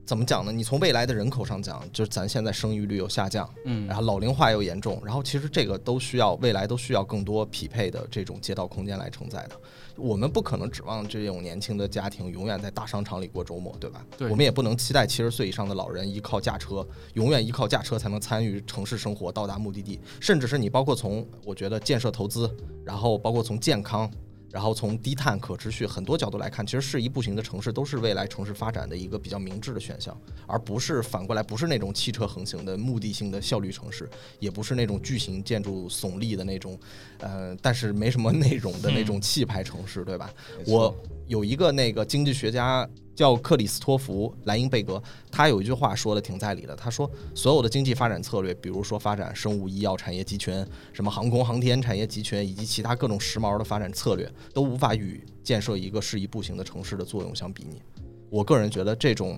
怎么讲呢？你从未来的人口上讲，就是咱现在生育率又下降，
嗯
然后老龄化又严重，然后其实这个都需要未来都需要更多匹配的这种街道空间来承载的。我们不可能指望这种年轻的家庭永远在大商场里过周末，对吧？
对
我们也不能期待七十岁以上的老人依靠驾车，永远依靠驾车才能参与城市生活，到达目的地。甚至是你包括从我觉得建设投资，然后包括从健康。然后从低碳、可持续很多角度来看，其实适宜步行的城市都是未来城市发展的一个比较明智的选项，而不是反过来不是那种汽车横行的目的性的效率城市，也不是那种巨型建筑耸立的那种，呃，但是没什么内容的那种气派城市，对吧？我有一个那个经济学家叫克里斯托弗·莱因贝格，他有一句话说的挺在理的。他说，所有的经济发展策略，比如说发展生物医药产业集群、什么航空航天产业集群，以及其他各种时髦的发展策略，都无法与建设一个适宜步行的城市的作用相比拟。我个人觉得，这种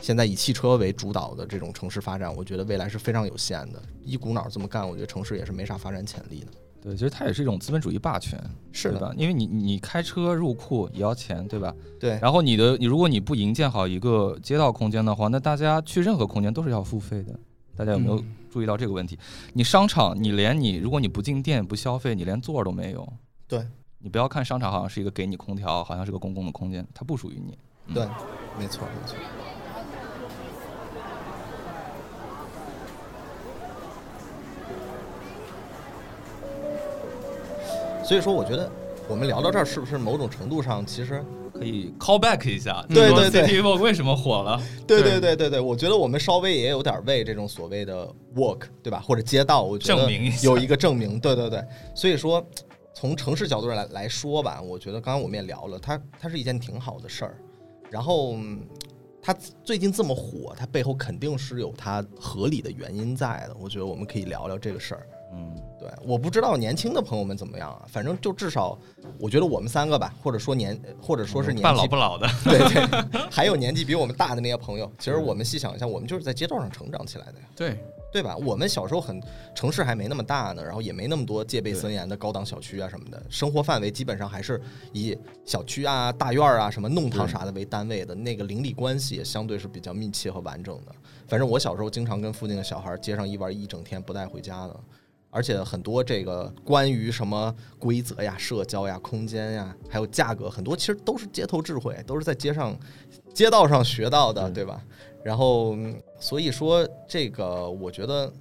现在以汽车为主导的这种城市发展，我觉得未来是非常有限的。一股脑这么干，我觉得城市也是没啥发展潜力的。
对，其实它也是一种资本主义霸权，
是的？
因为你你开车入库也要钱，对吧？
对，
然后你的你如果你不营建好一个街道空间的话，那大家去任何空间都是要付费的。大家有没有
嗯
注意到这个问题？你商场，你连你如果你不进店不消费，你连座儿都没有。
对，
你不要看商场好像是一个给你空调，好像是个公共的空间，它不属于你。嗯
对，没错，没错。所以说，我觉得我们聊到这儿，是不是某种程度上，其实
可以 call back 一下，
对对对
City Walk 为什么火了？<laughs>
对
对
对对对对，我觉得我们稍微也有点为这种所谓的 walk 对吧，或者街道，我觉得
证明
有一个证明。对对对，所以说从城市角度上来来说吧，我觉得刚刚我们也聊了，它它是一件挺好的事儿。然后嗯它最近这么火，它背后肯定是有它合理的原因在的。我觉得我们可以聊聊这个事儿。
嗯，
对，我不知道年轻的朋友们怎么样啊，反正就至少我觉得我们三个吧，或者说年，或者说是年
半
纪
老不老的，<laughs>
对对，还有年纪比我们大的那些朋友，其实我们细想一下，我们就是在街道上成长起来的呀，
对，
对吧？我们小时候很城市还没那么大呢，然后也没那么多戒备森严的高档小区啊什么的，生活范围基本上还是以小区啊、大院儿啊、什么弄堂啥的为单位的，那个邻里关系也相对是比较密切和完整的。反正我小时候经常跟附近的小孩儿街上一玩一整天不带回家的。而且很多这个关于什么规则呀、社交呀、空间呀，还有价格，很多其实都是街头智慧，都是在街上、街道上学到的，
嗯
对吧？然后，嗯所以说这个，我觉得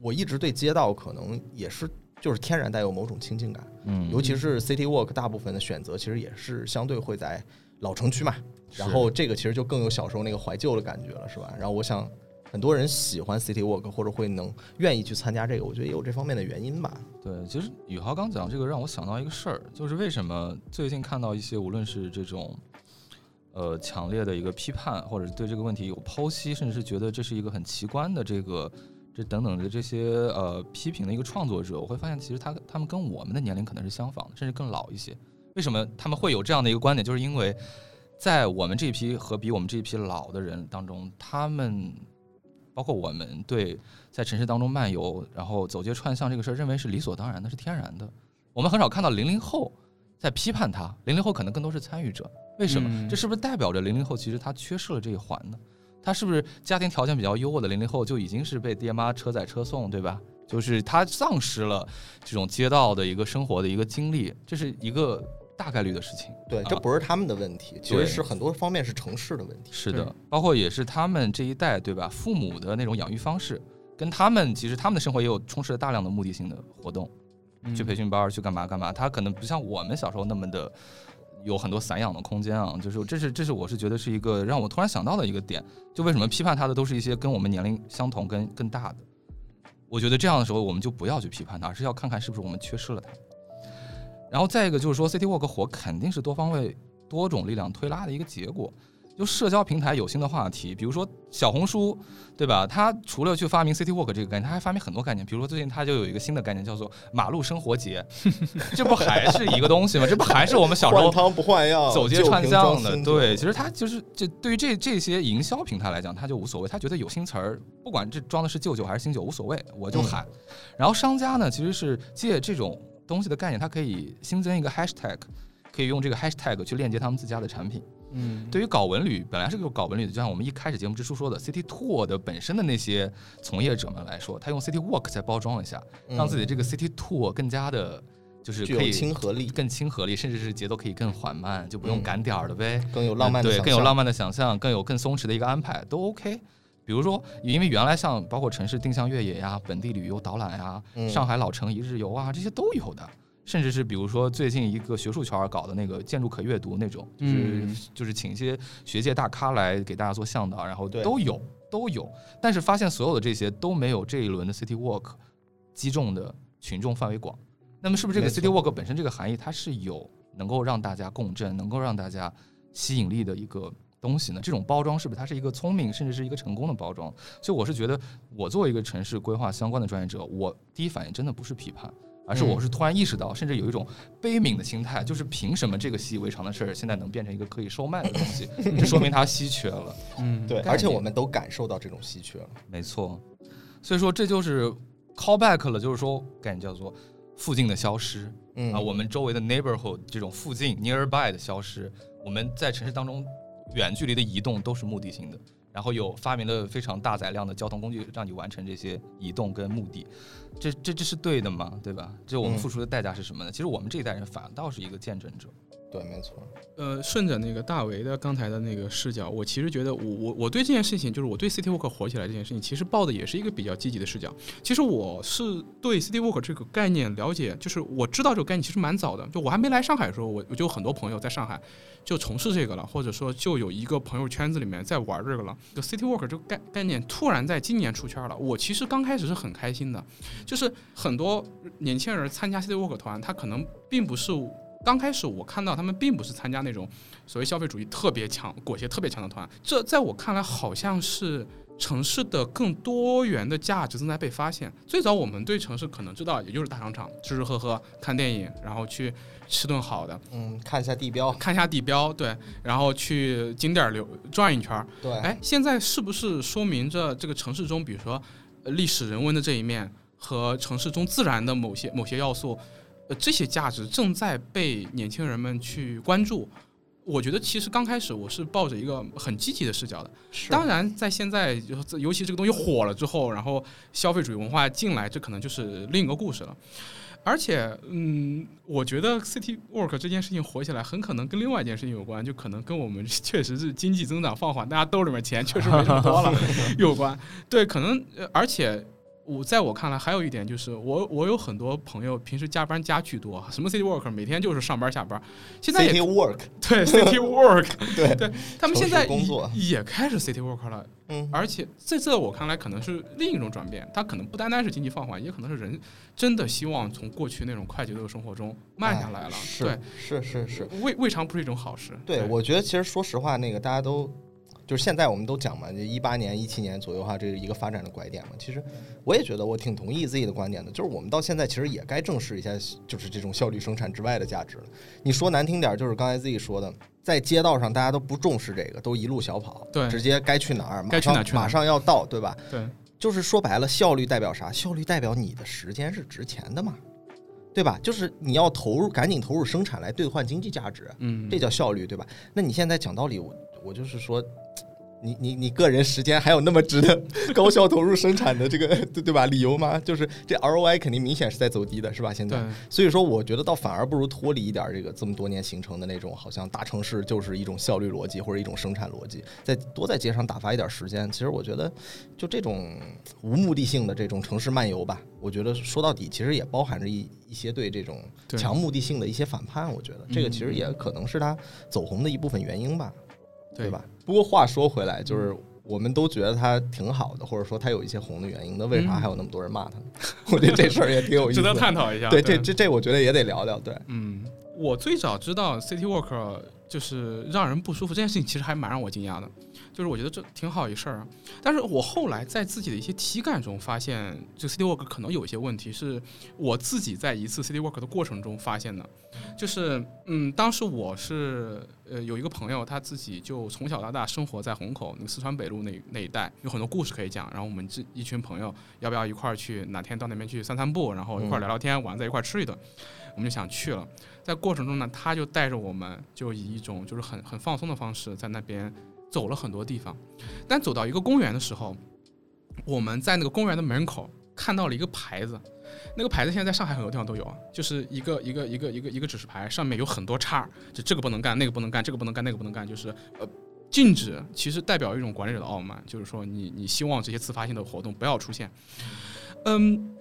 我一直对街道可能也是就是天然带有某种亲近感，
嗯，
尤其是 City Walk 大部分的选择其实也是相对会在老城区嘛，然后这个其实就更有小时候那个怀旧的感觉了，是吧？然后我想。很多人喜欢 City Walk，或者会能愿意去参加这个，我觉得也有这方面的原因吧。
对，其实宇豪刚讲这个让我想到一个事儿，就是为什么最近看到一些无论是这种呃强烈的一个批判，或者对这个问题有剖析，甚至是觉得这是一个很奇观的这个这等等的这些呃批评的一个创作者，我会发现其实他他们跟我们的年龄可能是相仿的，甚至更老一些。为什么他们会有这样的一个观点？就是因为在我们这批和比我们这一批老的人当中，他们包括我们对在城市当中漫游，然后走街串巷这个事儿，认为是理所当然的，是天然的。我们很少看到零零后在批判他，零零后可能更多是参与者。为什么？
嗯
这是不是代表着零零后其实他缺失了这一环呢？他是不是家庭条件比较优渥的零零后就已经是被爹妈车载车送，对吧？就是他丧失了这种街道的一个生活的一个经历，这是一个大概率的事情。
对，这
啊
不是他们的问题，其实是很多方面是城市的问题。
是的，包括也是他们这一代，对吧？父母的那种养育方式，跟他们其实他们的生活也有充斥了大量的目的性的活动，
嗯
去培训班，去干嘛干嘛。他可能不像我们小时候那么的有很多散养的空间啊。就是这是这是我是觉得是一个让我突然想到的一个点，就为什么批判他的都是一些跟我们年龄相同跟更大的。我觉得这样的时候，我们就不要去批判他，而是要看看是不是我们缺失了他。然后再一个就是说，City Walk 火肯定是多方位、多种力量推拉的一个结果。就社交平台有新的话题，比如说小红书，对吧？它除了去发明 City Walk 这个概念，它还发明很多概念。比如说最近它就有一个新的概念叫做马路生活节，<laughs> 这不还是一个东西吗？这不还是我们小时候
换汤不换药，
走街串巷的，对，其
实
实它就是这对于这这些营销平台来讲，它就无所谓，他觉得有新词儿，不管这装的是旧酒还是新酒无所谓，我就喊。然后商家呢，其实是借这种东西的概念，它可以新增一个 hashtag，可以用这个 hashtag 去链接他们自家的产品。
嗯，
对于搞文旅，本来是个搞文旅的，就像我们一开始节目之初说的，City Tour 的本身的那些从业者们来说，他用 City Walk 再包装一下，让自己这个 City Tour 更加的，就是可以
亲和力，
更亲和力，甚至是节奏可以更缓慢，就不用
嗯
赶点儿了呗。
更有浪漫的
更有浪漫的想象，更有更松弛的一个安排，都 OK。比如说，因为原来像包括城市定向越野呀、本地旅游导览呀、
嗯
上海老城一日游啊，这些都有的。甚至是比如说最近一个学术圈搞的那个建筑可阅读那种，就是、
嗯
就是请一些学界大咖来给大家做向导，然后
对
都有都有。但是发现所有的这些都没有这一轮的 City Walk 击中的群众范围广。那么是不是这个 City Walk 本身这个含义它是有能够让大家共振，能够让大家吸引力的一个东西呢？这种包装是不是它是一个聪明甚至是一个成功的包装？所以我是觉得，我作为一个城市规划相关的专业者，我第一反应真的不是批判。而是我是突然意识到，甚至有一种悲悯的心态，就是凭什么这个习以为常的事儿，现在能变成一个可以售卖的东西？这说明它稀缺了。<laughs>
嗯，
对，而且我们都感受到这种稀缺了。
没错，所以说这就是 callback 了，就是说概念叫做附近的消失
嗯
啊，我们周围的 neighborhood 这种附近 nearby 的消失，我们在城市当中远距离的移动都是目的性的。然然后有发明了非常大载量的交通工具，让你完成这些移动跟目的，这这这是对的吗？对吧？这我们
嗯
付出的代价是什么呢？其实我们这一代人反倒是一个见证者。
对，没错。
呃，顺着那个大为的刚才的那个视角，我其实觉得我我我对这件事情，就是我对 City Walk 火起来这件事情，其实抱的也是一个比较积极的视角。其实我是对 City Walk 这个概念了解，就是我知道这个概念其实蛮早的，就我还没来上海的时候，我我就有很多朋友在上海就从事这个了，或者说就有一个朋友圈子里面在玩这个了。就 City Walk 这个概概念突然在今年出圈了，我其实刚开始是很开心的，就是很多年轻人参加 City Walk 团，他可能并不是。刚开始我看到他们并不是参加那种所谓消费主义特别强、裹挟特别强的团，这在我看来好像是城市的更多元的价值正在被发现。最早我们对城市可能知道，也就是大商场，吃吃喝喝、看电影，然后去吃顿好的，
嗯，看一下地标，
看一下地标，对，然后去景点儿溜转一圈儿。
对，
哎，现在是不是说明着这个城市中，比如说呃历史人文的这一面和城市中自然的某些某些要素，呃，这些价值正在被年轻人们去关注？我觉得其实刚开始我是抱着一个很积极的视角的。当然，在现在尤尤其这个东西火了之后，然后消费主义文化进来，这可能就是另一个故事了。而且，嗯，我觉得 City Work 这件事情火起来，很可能跟另外一件事情有关，就可能跟我们 <laughs> 确实是经济增长放缓，大家兜里面钱确实没那么多了 <laughs> 有关。对，可能，呃而且。我在我看来，还有一点就是，我我有很多朋友平时加班加巨多，什么 city work，每天就是上班下班。现在也
City Work，<laughs>
对 city work，<laughs>
对
对，他们现在也也开始 city work 了，
嗯，
而且这在我看来可能是另一种转变，它可能不单单是经济放缓，也可能是人真的希望从过去那种快节奏的生活中慢下来了。对，
是是是，
未未尝不是一种好事。
对，我觉得其实说实话，那个大家都就是现在我们都讲嘛，就一八年、一七年左右哈，这是一个发展的拐点嘛。其实我也觉得我挺同意自己的观点的，就是我们到现在其实也该正视一下，就是这种效率生产之外的价值了。你说难听点，就是刚才自己说的，在街道上大家都不重视这个，都一路小跑，
对
直接该去哪儿马上
去哪儿
马上要到，对吧？
对
就是说白了，效率代表啥？效率代表你的时间是值钱的嘛，对吧？就是你要投入，赶紧投入生产来兑换经济价值。
嗯，
这叫效率，对吧？那你现在讲道理，我我就是说，你你你个人时间还有那么值得 <laughs> 高效投入生产的这个对对吧？理由吗？就是这 ROI 肯定明显是在走低的，是吧？现在，所以说我觉得倒反而不如脱离一点这个这么多年形成的那种好像大城市就是一种效率逻辑或者一种生产逻辑，再多在街上打发一点时间。其实我觉得就这种无目的性的这种城市漫游吧，我觉得说到底其实也包含着一一些对这种强目的性的一些反叛。我觉得这个其实也可能是他走红的一部分原因吧。对吧？不过话说回来，就是我们都觉得他挺好的，或者说他有一些红的原因，那为啥
嗯
还有那么多人骂他呢？<laughs> 我觉得这事儿也挺有意思的，
值得探讨一下。
对，这这这，我觉得也得聊聊。对，
嗯，我最早知道 City Walk 就是让人不舒服这件事情，其实还蛮让我惊讶的。就是我觉得这挺好一事儿啊，但是我后来在自己的一些体感中发现，这 City Walk 可能有一些问题，是我自己在一次 City Walk 的过程中发现的。就是，嗯，当时我是呃有一个朋友，他自己就从小到大生活在虹口那个四川北路那那一带，有很多故事可以讲。然后我们这一群朋友要不要一块儿去哪天到那边去散散步，然后一块儿聊聊天，晚上在一块儿吃一顿，我们就想去了。在过程中呢，他就带着我们，就以一种就是很很放松的方式，在那边走了很多地方。但走到一个公园的时候，我们在那个公园的门口看到了一个牌子，那个牌子现在在上海很多地方都有啊，就是一个一个一个一个一个指示牌，上面有很多叉儿，就这个不能干，那个不能干，这个不能干，那个不能干，就是呃。禁止其实代表一种管理者的傲慢，就是说你你希望这些自发性的活动不要出现。嗯，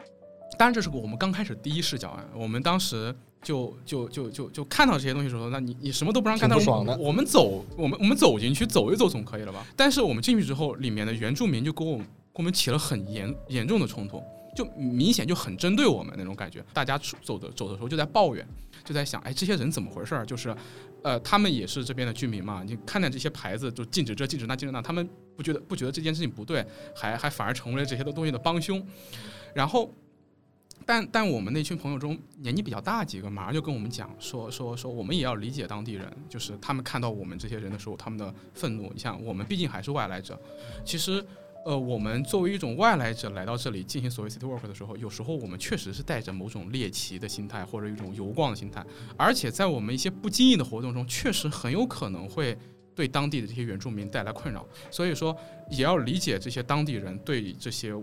当然这是我们刚开始第一视角啊，我们当时就就就就就看到这些东西的时候，那你你什么都不让干，但是
挺不爽的
我们走，我们我们走进去走一走总可以了吧？但是我们进去之后，里面的原住民就跟我跟我们起了很严严重的冲突，就明显就很针对我们那种感觉。大家出走的走的时候就在抱怨，就在想，哎，这些人怎么回事儿？就是，呃，他们也是这边的居民嘛，你看见这些牌子就禁止这禁止那禁止那，他们不觉得不觉得这件事情不对，还还反而成为了这些的东西的帮凶，然后。但但我们那群朋友中年纪比较大几个，马上就跟我们讲说说说，我们也要理解当地人，就是他们看到我们这些人的时候，他们的愤怒。你像我们毕竟还是外来者，其实呃，我们作为一种外来者来到这里进行所谓 city work 的时候，有时候我们确实是带着某种猎奇的心态或者一种游逛的心态，而且在我们一些不经意的活动中，确实很有可能会对当地的这些原住民带来困扰，所以说也要理解这些当地人对这些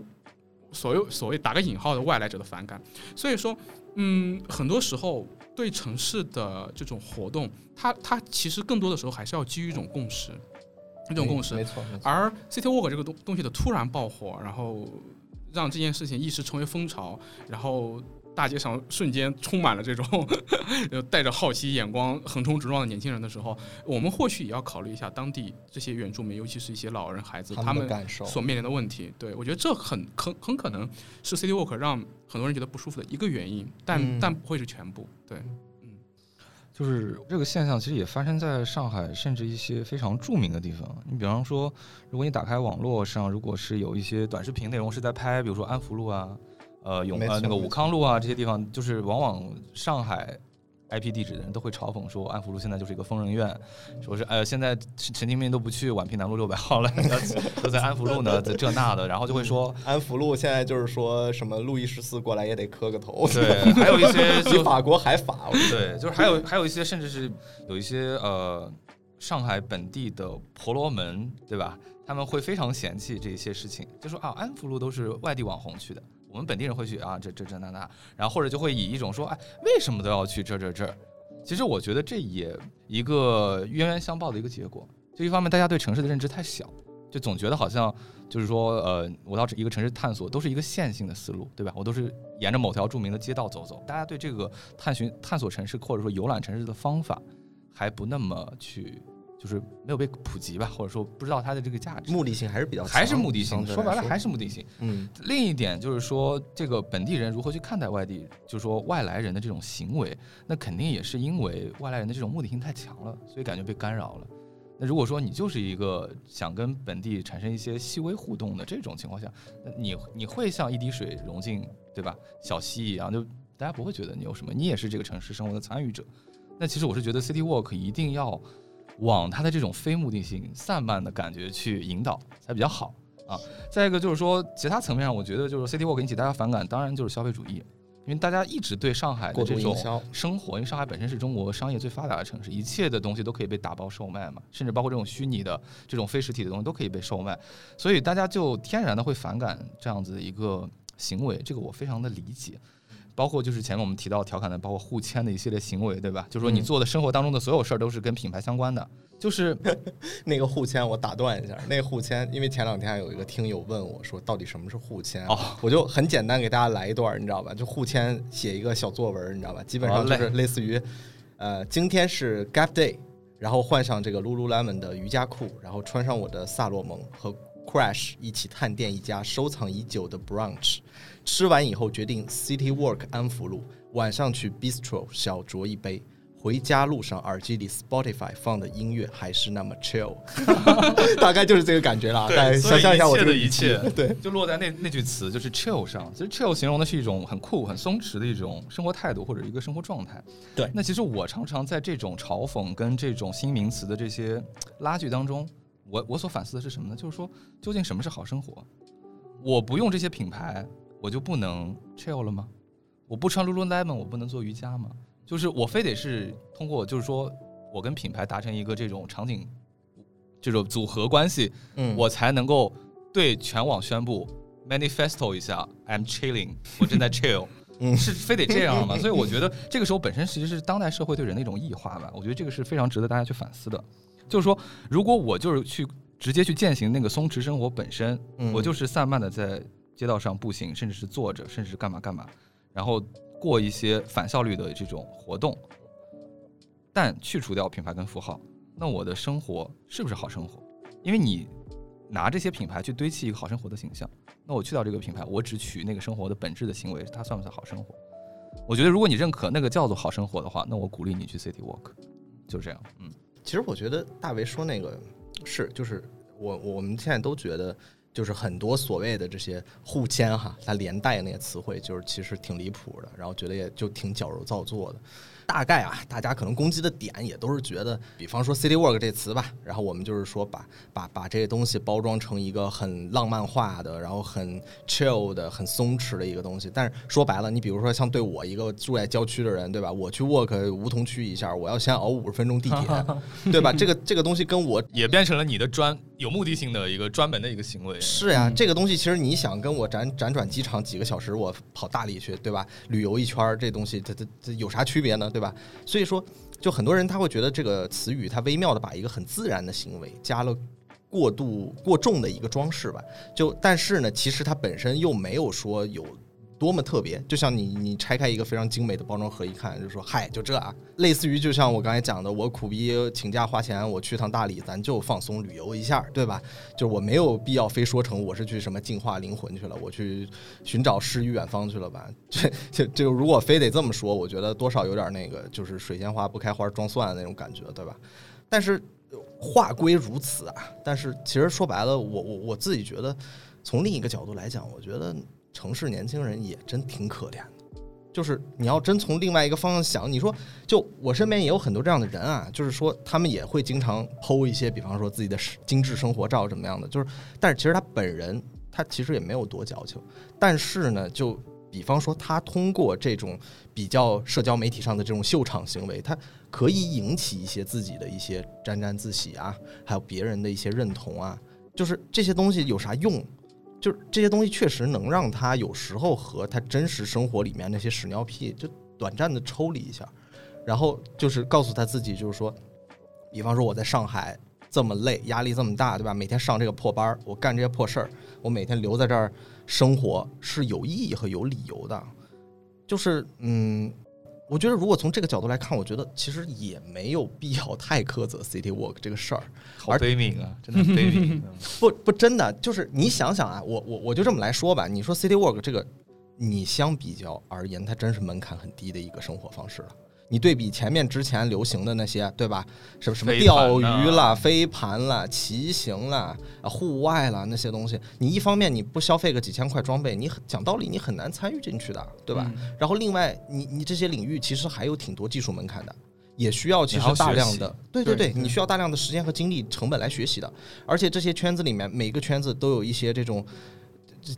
所有所谓打个引号的外来者的反感。所以说，嗯，很多时候对城市的这种活动，它它其实更多的时候还是要基于一种共识，一种共识。
没错，没错。
而 City Walk 这个东东西的突然爆火，然后让这件事情一时成为风潮，然后。大街上瞬间充满了这种 <laughs> 带着好奇眼光横冲直撞的年轻人的时候，我们或许也要考虑一下当地这些原住民，尤其是一些老人、孩子他们所面临的问题。对我觉得这很很很可能是 City Walk 让很多人觉得不舒服的一个原因，但但不会是全部。对，嗯，
就是这个现象其实也发生在上海，甚至一些非常著名的地方。你比方说，如果你打开网络上，如果是有一些短视频内容是在拍，比如说安福路啊。呃，永呃那个武康路啊，这些地方就是往往上海 IP 地址的人都会嘲讽说，安福路现在就是一个疯人院，说是呃现在神经病都不去宛平南路六百号了，<laughs> 都在安福路呢，这那的，然后就会说
安福路现在就是说什么路易十四过来也得磕个头，
对，<laughs> 还有一些
比法国还法，
对，就是还有还有一些甚至是有一些呃上海本地的婆罗门，对吧？他们会非常嫌弃这些事情，就说啊安福路都是外地网红去的。我们本地人会去啊，这这这那那，然后或者就会以一种说，哎，为什么都要去这这这？其实我觉得这也一个冤冤相报的一个结果。就一方面，大家对城市的认知太小，就总觉得好像就是说，呃，我到一个城市探索都是一个线性的思路，对吧？我都是沿着某条著名的街道走走。大家对这个探寻、探索城市或者说游览城市的方法还不那么去。就是没有被普及吧，或者说不知道它的这个价值，
目的性还是比较
还是目的性。说白了还是目的性。
嗯，
另一点就是说，这个本地人如何去看待外地，就是说外来人的这种行为，那肯定也是因为外来人的这种目的性太强了，所以感觉被干扰了。那如果说你就是一个想跟本地产生一些细微互动的这种情况下，那你你会像一滴水融进对吧小溪一样，就大家不会觉得你有什么，你也是这个城市生活的参与者。那其实我是觉得 City Walk 一定要。往它的这种非目的性、散漫的感觉去引导才比较好啊。再一个就是说，其他层面上，我觉得就是 City Walk 引起大家反感，当然就是消费主义，因为大家一直对上海的这种生活，因为上海本身是中国商业最发达的城市，一切的东西都可以被打包售卖嘛，甚至包括这种虚拟的、这种非实体的东西都可以被售卖，所以大家就天然的会反感这样子的一个行为，这个我非常的理解。包括就是前面我们提到调侃的，包括互签的一系列行为，对吧？就是说你做的生活当中的所有事儿都是跟品牌相关的。就是 <laughs>
那个互签，我打断一下，那个互签，因为前两天有一个听友问我说，到底什么是互签？
哦，
我就很简单给大家来一段，你知道吧？就互签写一个小作文，你知道吧？基本上就是类似于，呃，今天是 Gap Day，然后换上这个 Lululemon 的瑜伽裤，然后穿上我的萨洛蒙和 Crash 一起探店一家收藏已久的 Brunch。吃完以后决定 City Walk 安福路，晚上去 Bistro 小酌一杯。回家路上耳机里 Spotify 放的音乐还是那么 chill，<laughs> 大概就是这个感觉了。对，想象一下我
的一切，<laughs>
对，
就落在那那句词，就是 chill 上。其实 chill 形容的是一种很酷、很松弛的一种生活态度或者一个生活状态。
对，
那其实我常常在这种嘲讽跟这种新名词的这些拉锯当中，我我所反思的是什么呢？就是说，究竟什么是好生活？我不用这些品牌。我就不能 chill 了吗？我不穿 lululemon，我不能做瑜伽吗？就是我非得是通过，就是说我跟品牌达成一个这种场景，这种组合关系，
嗯，
我才能够对全网宣布 manifesto 一下，I'm chilling，我正在 <laughs> chill，
嗯，
是非得这样吗？所以我觉得这个时候本身其实是当代社会对人的一种异化吧。我觉得这个是非常值得大家去反思的。就是说，如果我就是去直接去践行那个松弛生活本身，我就是散漫的在。街道上步行，甚至是坐着，甚至是干嘛干嘛，然后过一些反效率的这种活动，但去除掉品牌跟符号，那我的生活是不是好生活？因为你拿这些品牌去堆砌一个好生活的形象，那我去掉这个品牌，我只取那个生活的本质的行为，它算不算好生活？我觉得如果你认可那个叫做好生活的话，那我鼓励你去 City Walk，就是这样。嗯，
其实我觉得大为说那个是，就是我我们现在都觉得。就是很多所谓的这些互签哈，它连带那些词汇，就是其实挺离谱的，然后觉得也就挺矫揉造作的。大概啊，大家可能攻击的点也都是觉得，比方说 city work 这词吧，然后我们就是说把把把这些东西包装成一个很浪漫化的，然后很 chill 的、很松弛的一个东西。但是说白了，你比如说像对我一个住在郊区的人，对吧？我去 work 梧桐区一下，我要先熬五十分钟地铁，<laughs> 对吧？这个这个东西跟我
也变成了你的专有目的性的一个专门的一个行为。
是呀，这个东西其实你想跟我辗辗转机场几个小时，我跑大理去，对吧？旅游一圈儿，这东西它它它有啥区别呢？对吧？所以说，就很多人他会觉得这个词语，它微妙的把一个很自然的行为加了过度过重的一个装饰吧。就但是呢，其实它本身又没有说有。多么特别，就像你你拆开一个非常精美的包装盒一看，就说嗨，就这啊，类似于就像我刚才讲的，我苦逼请假花钱，我去趟大理，咱就放松旅游一下，对吧？就我没有必要非说成我是去什么净化灵魂去了，我去寻找诗与远方去了吧？这 <laughs> 就就如果非得这么说，我觉得多少有点那个，就是水仙花不开花装蒜的那种感觉，对吧？但是话归如此啊，但是其实说白了，我我我自己觉得，从另一个角度来讲，我觉得。城市年轻人也真挺可怜的，就是你要真从另外一个方向想，你说就我身边也有很多这样的人啊，就是说他们也会经常剖一些，比方说自己的精致生活照怎么样的，就是但是其实他本人他其实也没有多矫情，但是呢，就比方说他通过这种比较社交媒体上的这种秀场行为，他可以引起一些自己的一些沾沾自喜啊，还有别人的一些认同啊，就是这些东西有啥用？就是这些东西确实能让他有时候和他真实生活里面那些屎尿屁就短暂的抽离一下，然后就是告诉他自己，就是说，比方说我在上海这么累，压力这么大，对吧？每天上这个破班，我干这些破事儿，我每天留在这儿生活是有意义和有理由的，就是嗯。我觉得，如果从这个角度来看，我觉得其实也没有必要太苛责 City Walk 这个事儿。
好悲悯啊，真的悲悯。
不 <laughs> 不，真的就是你想想啊，我我我就这么来说吧，你说 City Walk 这个，你相比较而言，它真是门槛很低的一个生活方式了。你对比前面之前流行的那些，对吧？什么什么钓鱼啦、飞盘啦、骑行啦、户外啦那些东西，你一方面你不消费个几千块装备，你讲道理你很难参与进去的，对吧？然后另外，你你这些领域其实还有挺多技术门槛的，也需要其实大量的，对对对，你需要大量的时间和精力成本来学习的。而且这些圈子里面，每个圈子都有一些这种。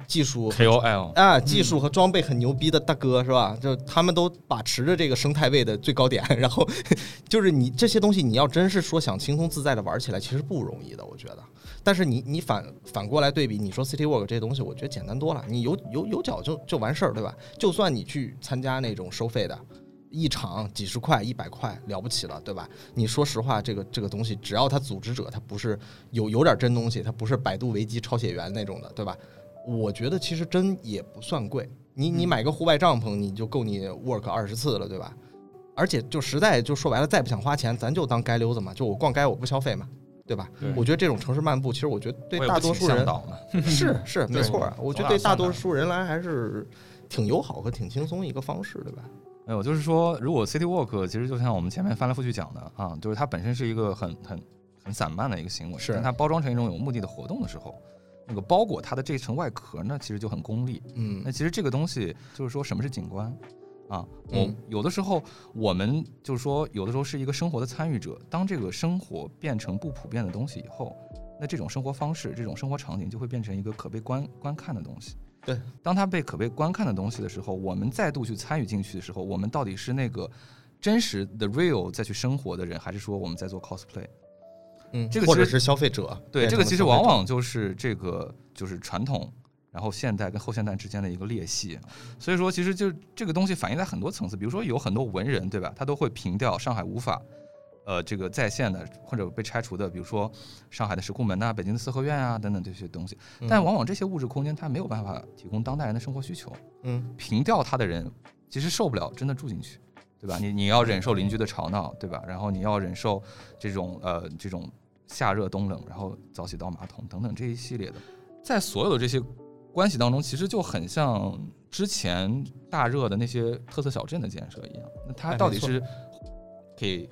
技术
KOL
啊，技术和装备很牛逼的大哥是吧？就他们都把持着这个生态位的最高点，然后 <laughs> 就是你这些东西，你要真是说想轻松自在的玩起来，其实不容易的，我觉得。但是你你反反过来对比，你说 City Walk 这些东西，我觉得简单多了，你有有有脚就就完事儿，对吧？就算你去参加那种收费的，一场几十块、一百块了不起了，对吧？你说实话，这个这个东西，只要他组织者他不是有有点真东西，他不是百度维基抄写员那种的，对吧？我觉得其实真也不算贵，你你买个户外帐篷，你就够你 work 二十次了，对吧？而且就实在就说白了，再不想花钱，咱就当街溜子嘛，就我逛街我不消费嘛，对吧？我觉得这种城市漫步，其实我觉得对大多数人 <laughs> 是是没错，我觉得对大多数人来还是挺友好和挺轻松一个方式，对吧？
没有，就是说，如果 city walk 其实就像我们前面翻来覆去讲的啊，就是它本身是一个很很很散漫的一个行为，
是
它包装成一种有目的的活动的时候。那个包裹它的这层外壳呢，其实就很功利。
嗯，
那其实这个东西就是说什么是景观啊？我有的时候我们就是说，有的时候是一个生活的参与者。当这个生活变成不普遍的东西以后，那这种生活方式、这种生活场景就会变成一个可被观观看的东西。
对，
当它被可被观看的东西的时候，我们再度去参与进去的时候，我们到底是那个真实的 real 再去生活的人，还是说我们在做 cosplay？
嗯，
这个
或者是消费者，
对这个其实往往就是这个就是传统，然后现代跟后现代之间的一个裂隙。所以说，其实就这个东西反映在很多层次，比如说有很多文人，对吧？他都会凭吊上海无法，呃，这个在线的或者被拆除的，比如说上海的石库门呐、北京的四合院啊等等这些东西。但往往这些物质空间它没有办法提供当代人的生活需求。
嗯，
凭吊它的人其实受不了真的住进去。对吧？你你要忍受邻居的吵闹，对吧？然后你要忍受这种呃这种夏热冬冷，然后早起倒马桶等等这一系列的，在所有的这些关系当中，其实就很像之前大热的那些特色小镇的建设一样。那它到底是给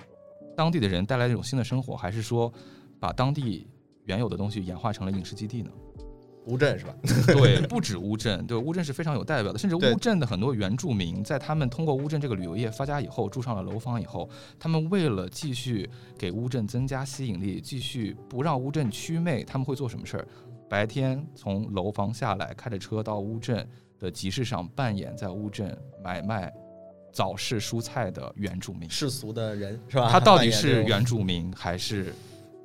当地的人带来一种新的生活，还是说把当地原有的东西演化成了影视基地呢？
乌镇是吧？<laughs>
对，不止乌镇，对乌镇是非常有代表的，甚至乌镇的很多原住民，在他们通过乌镇这个旅游业发家以后，住上了楼房以后，他们为了继续给乌镇增加吸引力，继续不让乌镇祛魅，他们会做什么事儿？白天从楼房下来，开着车到乌镇的集市上扮演在乌镇买卖早市蔬菜的原住民。
世俗的人是吧？
他到底 <laughs> 是原住民还是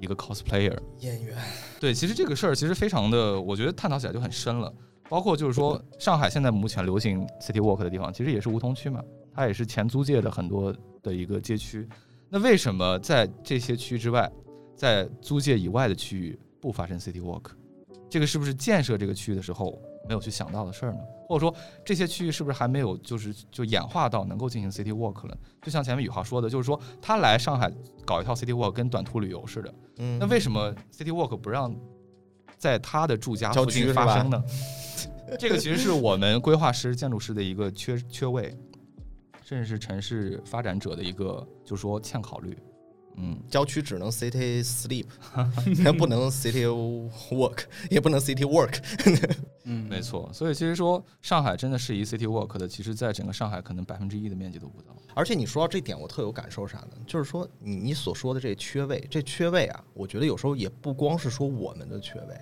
一个 cosplayer？
演员？
对，其实这个事儿其实非常的，我觉得探讨起来就很深了。包括就是说，上海现在目前流行 city walk 的地方，其实也是梧桐区嘛，它也是前租界的很多的一个街区。那为什么在这些区之外，在租界以外的区域不发生 city walk？这个是不是建设这个区域的时候没有去想到的事儿呢？或者说这些区域是不是还没有就是就演化到能够进行 city walk 了？就像前面宇浩说的，就是说他来上海搞一套 city walk 跟短途旅游似的，
嗯，
那为什么 City Walk 不让在他的住家
郊
附近
区
发生呢？这个其实是我们规划师、建筑师的一个缺缺位，甚至是城市发展者的一个，就是说欠考虑。嗯，
郊区只能 city sleep，不能 city walk，也不能 city work。<laughs> <laughs>
嗯，
没错。所以其实说上海真的是一 City Walk 的，其实在整个上海可能百分之一的面积都不到。
而且你说到这点，我特有感受啥呢？就是说你你所说的这缺位，这缺位啊，我觉得有时候也不光是说我们的缺位，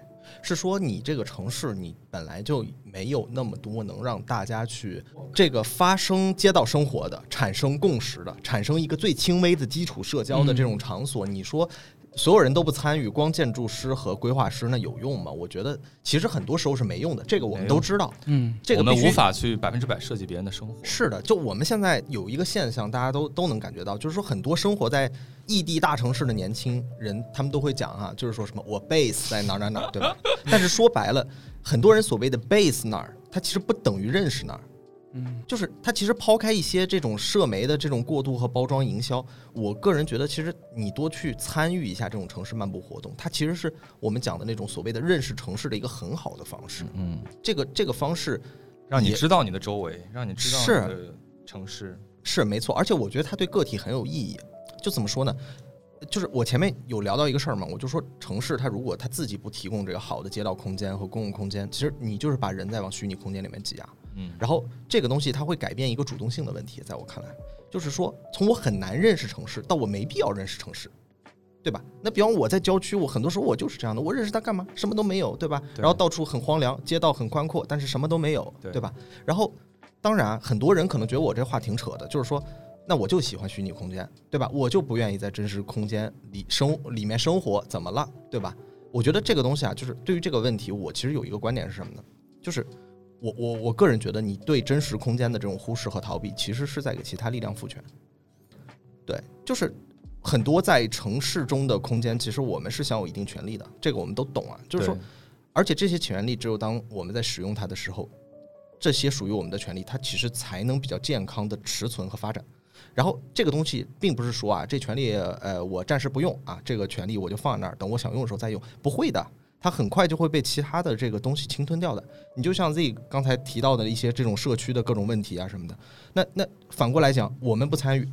是说你这个城市你本来就没有那么多能让大家去这个发生街道生活的、产生共识的、产生一个最轻微的基础社交的这种场所，你说。所有人都不参与，光建筑师和规划师那有用吗？我觉得其实很多时候是没用的，这个我们都知道。
嗯，
这个
我们无法去百分之百设计别人的生活。
是的，就我们现在有一个现象，大家都都能感觉到，就是说很多生活在异地大城市的年轻人，他们都会讲啊，就是说什么我 base 在哪儿哪儿哪儿，对吧？但是说白了，很多人所谓的 base 哪儿，它其实不等于认识哪儿。
嗯，
就是它其实抛开一些这种社媒的这种过度和包装营销，我个人觉得，其实你多去参与一下这种城市漫步活动，它其实是我们讲的那种所谓的认识城市的一个很好的方式。
嗯，
这个这个方式
让你知道你的周围，让你知道
是
你的城市。
是没错，而且我觉得它对个体很有意义。就怎么说呢？就是我前面有聊到一个事儿嘛，我就说城市它如果它自己不提供这个好的街道空间和公共空间，其实你就是把人在往虚拟空间里面挤压。
嗯，
然后这个东西它会改变一个主动性的问题，在我看来，就是说从我很难认识城市到我没必要认识城市，对吧？那比方我在郊区，我很多时候我就是这样的，我认识它干嘛？什么都没有，对吧？
对
然后到处很荒凉，街道很宽阔，但是什么都没有，
对
对吧？然后当然很多人可能觉得我这话挺扯的，就是说。那我就喜欢虚拟空间，对吧？我就不愿意在真实空间里生里面生活，怎么了，对吧？我觉得这个东西啊，就是对于这个问题，我其实有一个观点是什么呢？就是我我我个人觉得，你对真实空间的这种忽视和逃避，其实是在给其他力量赋权。对，就是很多在城市中的空间，其实我们是享有一定权利的，这个我们都懂啊。就是说，而且这些权利只有当我们在使用它的时候，这些属于我们的权利，它其实才能比较健康的持存和发展。然后这个东西并不是说啊，这权利呃我暂时不用啊，这个权利我就放在那儿，等我想用的时候再用，不会的，它很快就会被其他的这个东西侵吞掉的。你就像 Z 刚才提到的一些这种社区的各种问题啊什么的，那那反过来讲，我们不参与，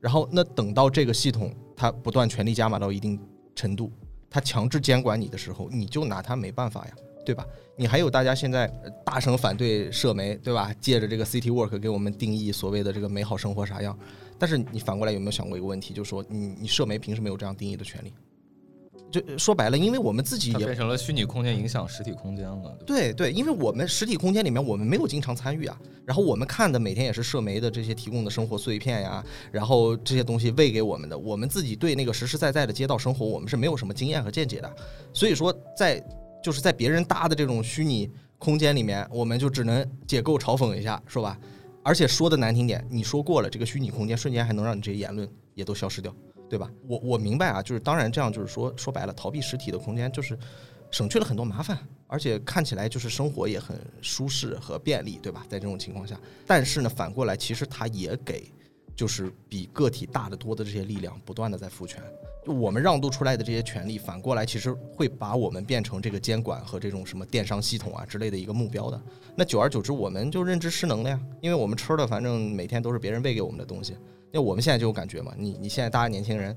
然后那等到这个系统它不断权力加码到一定程度，它强制监管你的时候，你就拿它没办法呀，对吧？你还有大家现在呃大声反对社媒，对吧？借着这个 City Work 给我们定义所谓的这个美好生活啥样？但是你反过来有没有想过一个问题，就是说你你社媒凭什么有这样定义的权利？就说白了，因为我们自己也
变成了虚拟空间影响实体空间了。对
对，因为我们实体空间里面我们没有经常参与啊，然后我们看的每天也是社媒的这些提供的生活碎片呀，然后这些东西喂给我们的，我们自己对那个实实在在的街道生活，我们是没有什么经验和见解的，所以说在就是在别人搭的这种虚拟空间里面，我们就只能解构嘲讽一下，是吧？而且说的难听点，你说过了，这个虚拟空间瞬间还能让你这些言论也都消失掉，对吧？我我明白啊，就是当然这样就是说说白了，逃避实体的空间就是省去了很多麻烦，而且看起来就是生活也很舒适和便利，对吧？在这种情况下，但是呢，反过来其实它也给就是比个体大得多的这些力量不断的在赋权。我们让渡出来的这些权利，反过来其实会把我们变成这个监管和这种什么电商系统啊之类的一个目标的。那久而久之，我们就认知失能了呀，因为我们吃的反正每天都是别人喂给我们的东西。那我们现在就有感觉嘛，你你现在大家年轻人，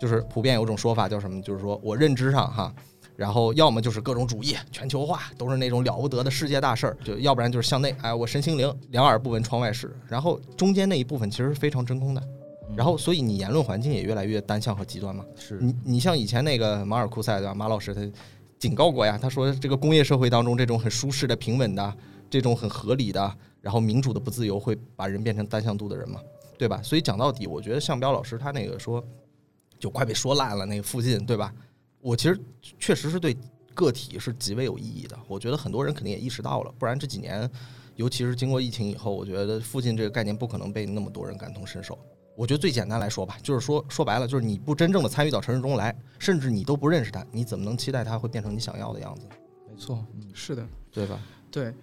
就是普遍有种说法叫什么，就是说我认知上哈，然后要么就是各种主义、全球化，都是那种了不得的世界大事儿；就要不然就是向内，哎，我身心灵两耳不闻窗外事。然后中间那一部分其实是非常真空的。然后，所以你言论环境也越来越单向和极端嘛。
是
你，你像以前那个马尔库塞对吧？马老师他警告过呀，他说这个工业社会当中这种很舒适的、平稳的、这种很合理的，然后民主的不自由，会把人变成单向度的人嘛，对吧？所以讲到底，我觉得向彪老师他那个说，就快被说烂了那个附近，对吧？我其实确实是对个体是极为有意义的。我觉得很多人肯定也意识到了，不然这几年，尤其是经过疫情以后，我觉得附近这个概念不可能被那么多人感同身受。我觉得最简单来说吧，就是说说白了，就是你不真正的参与到城市中来，甚至你都不认识他，你怎么能期待他会变成你想要的样子？
没错，
是的，
对吧？
对。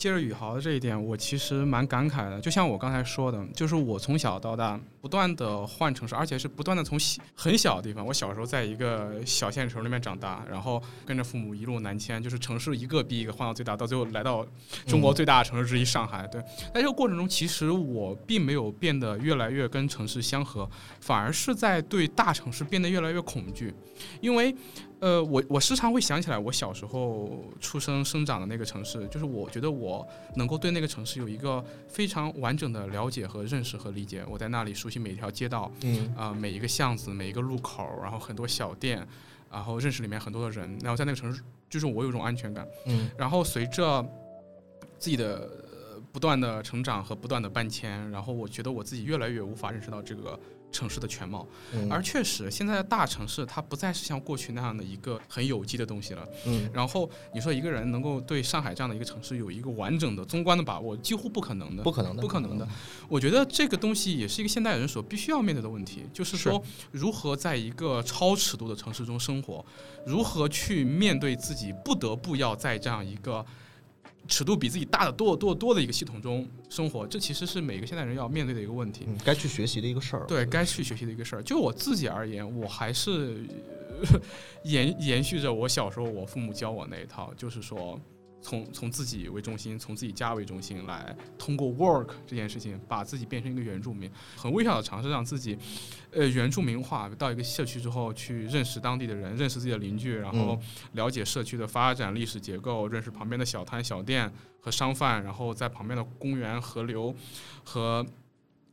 接着宇豪的这一点，我其实蛮感慨的。就像我刚才说的，就是我从小到大不断的换城市，而且是不断的从很小的地方。我小时候在一个小县城里面长大，然后跟着父母一路南迁，就是城市一个比一个换到最大，到最后来到中国最大的城市之一上海。对，在这个过程中，其实我并没有变得越来越跟城市相合，反而是在对大城市变得越来越恐惧，因为。呃，我我时常会想起来我小时候出生生长的那个城市，就是我觉得我能够对那个城市有一个非常完整的了解和认识和理解。我在那里熟悉每一条街道，
嗯
啊，每一个巷子，每一个路口，然后很多小店，然后认识里面很多的人，然后在那个城市，就是我有一种安全感。
嗯，
然后随着自己的不断的成长和不断的搬迁，然后我觉得我自己越来越无法认识到这个。城市的全貌，而确实，现在的大城市它不再是像过去那样的一个很有机的东西了。
嗯，
然后你说一个人能够对上海这样的一个城市有一个完整的、纵观的把握，几乎不可能的，
不可能
的，不可
能
的。我觉得这个东西也是一个现代人所必须要面对的问题，就是说如何在一个超尺度的城市中生活，如何去面对自己不得不要在这样一个。尺度比自己大的多多多的一个系统中生活，这其实是每个现代人要面对的一个问题，
该去学习的一个事儿。
对，该去学习的一个事儿。就我自己而言，我还是 <laughs> 延延续着我小时候我父母教我那一套，就是说。从从自己为中心，从自己家为中心来通过 work 这件事情，把自己变成一个原住民，很微小的尝试让自己，呃，原住民化。到一个社区之后，去认识当地的人，认识自己的邻居，然后了解社区的发展历史结构，认识旁边的小摊小店和商贩，然后在旁边的公园、河流和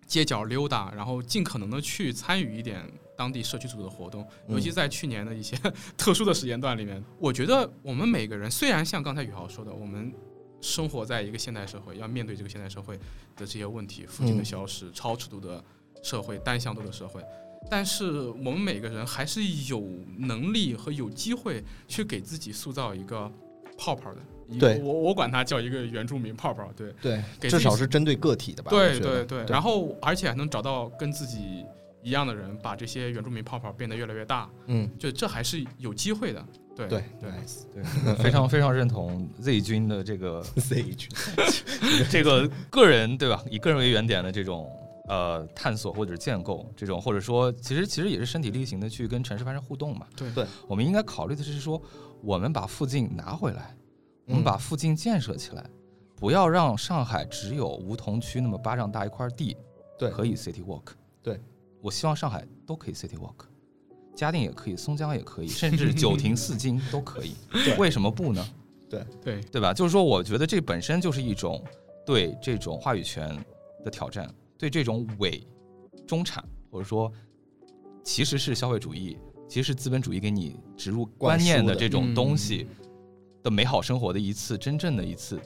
街角溜达，然后尽可能的去参与一点。当地社区组织的活动，尤其在去年的一些 <laughs> 特殊的时间段里面，我觉得我们每个人虽然像刚才宇豪说的，我们生活在一个现代社会，要面对这个现代社会的这些问题，附近的消失、超尺度的社会、单向度的社会，但是我们每个人还是有能力和有机会去给自己塑造一个泡泡的。
对，
我我管它叫一个原住民泡泡。对
对，至少是针对个体的吧？
对对对，然后而且还能找到跟自己。一样的人把这些原住民泡泡变得越来越大，
嗯，
就这还是有机会的，对
对
对。
对，<laughs> 非常非常认同 Z 君的这个 <laughs>
Z 君。<laughs>
这个个人对吧？以个人为原点的这种呃探索或者建构，这种或者说其实其实也是身体力行的去跟城市发生互动嘛。
对。
对，
我们应该考虑的是说，我们把附近拿回来，我们把附近建设起来，不要让上海只有梧桐区那么巴掌大一块地，
对，
可以 City Walk，
对。
我希望上海都可以 City Walk，嘉定也可以，松江也可以，甚至 <laughs> 九亭四京都可以。<laughs> 为什么不呢？
对
对
对吧？就是说，我觉得这本身就是一种对这种话语权的挑战，对这种伪中产或者说其实是消费主义，其实是资本主义给你植入观念的这种东西的美好生活的一次真正的一次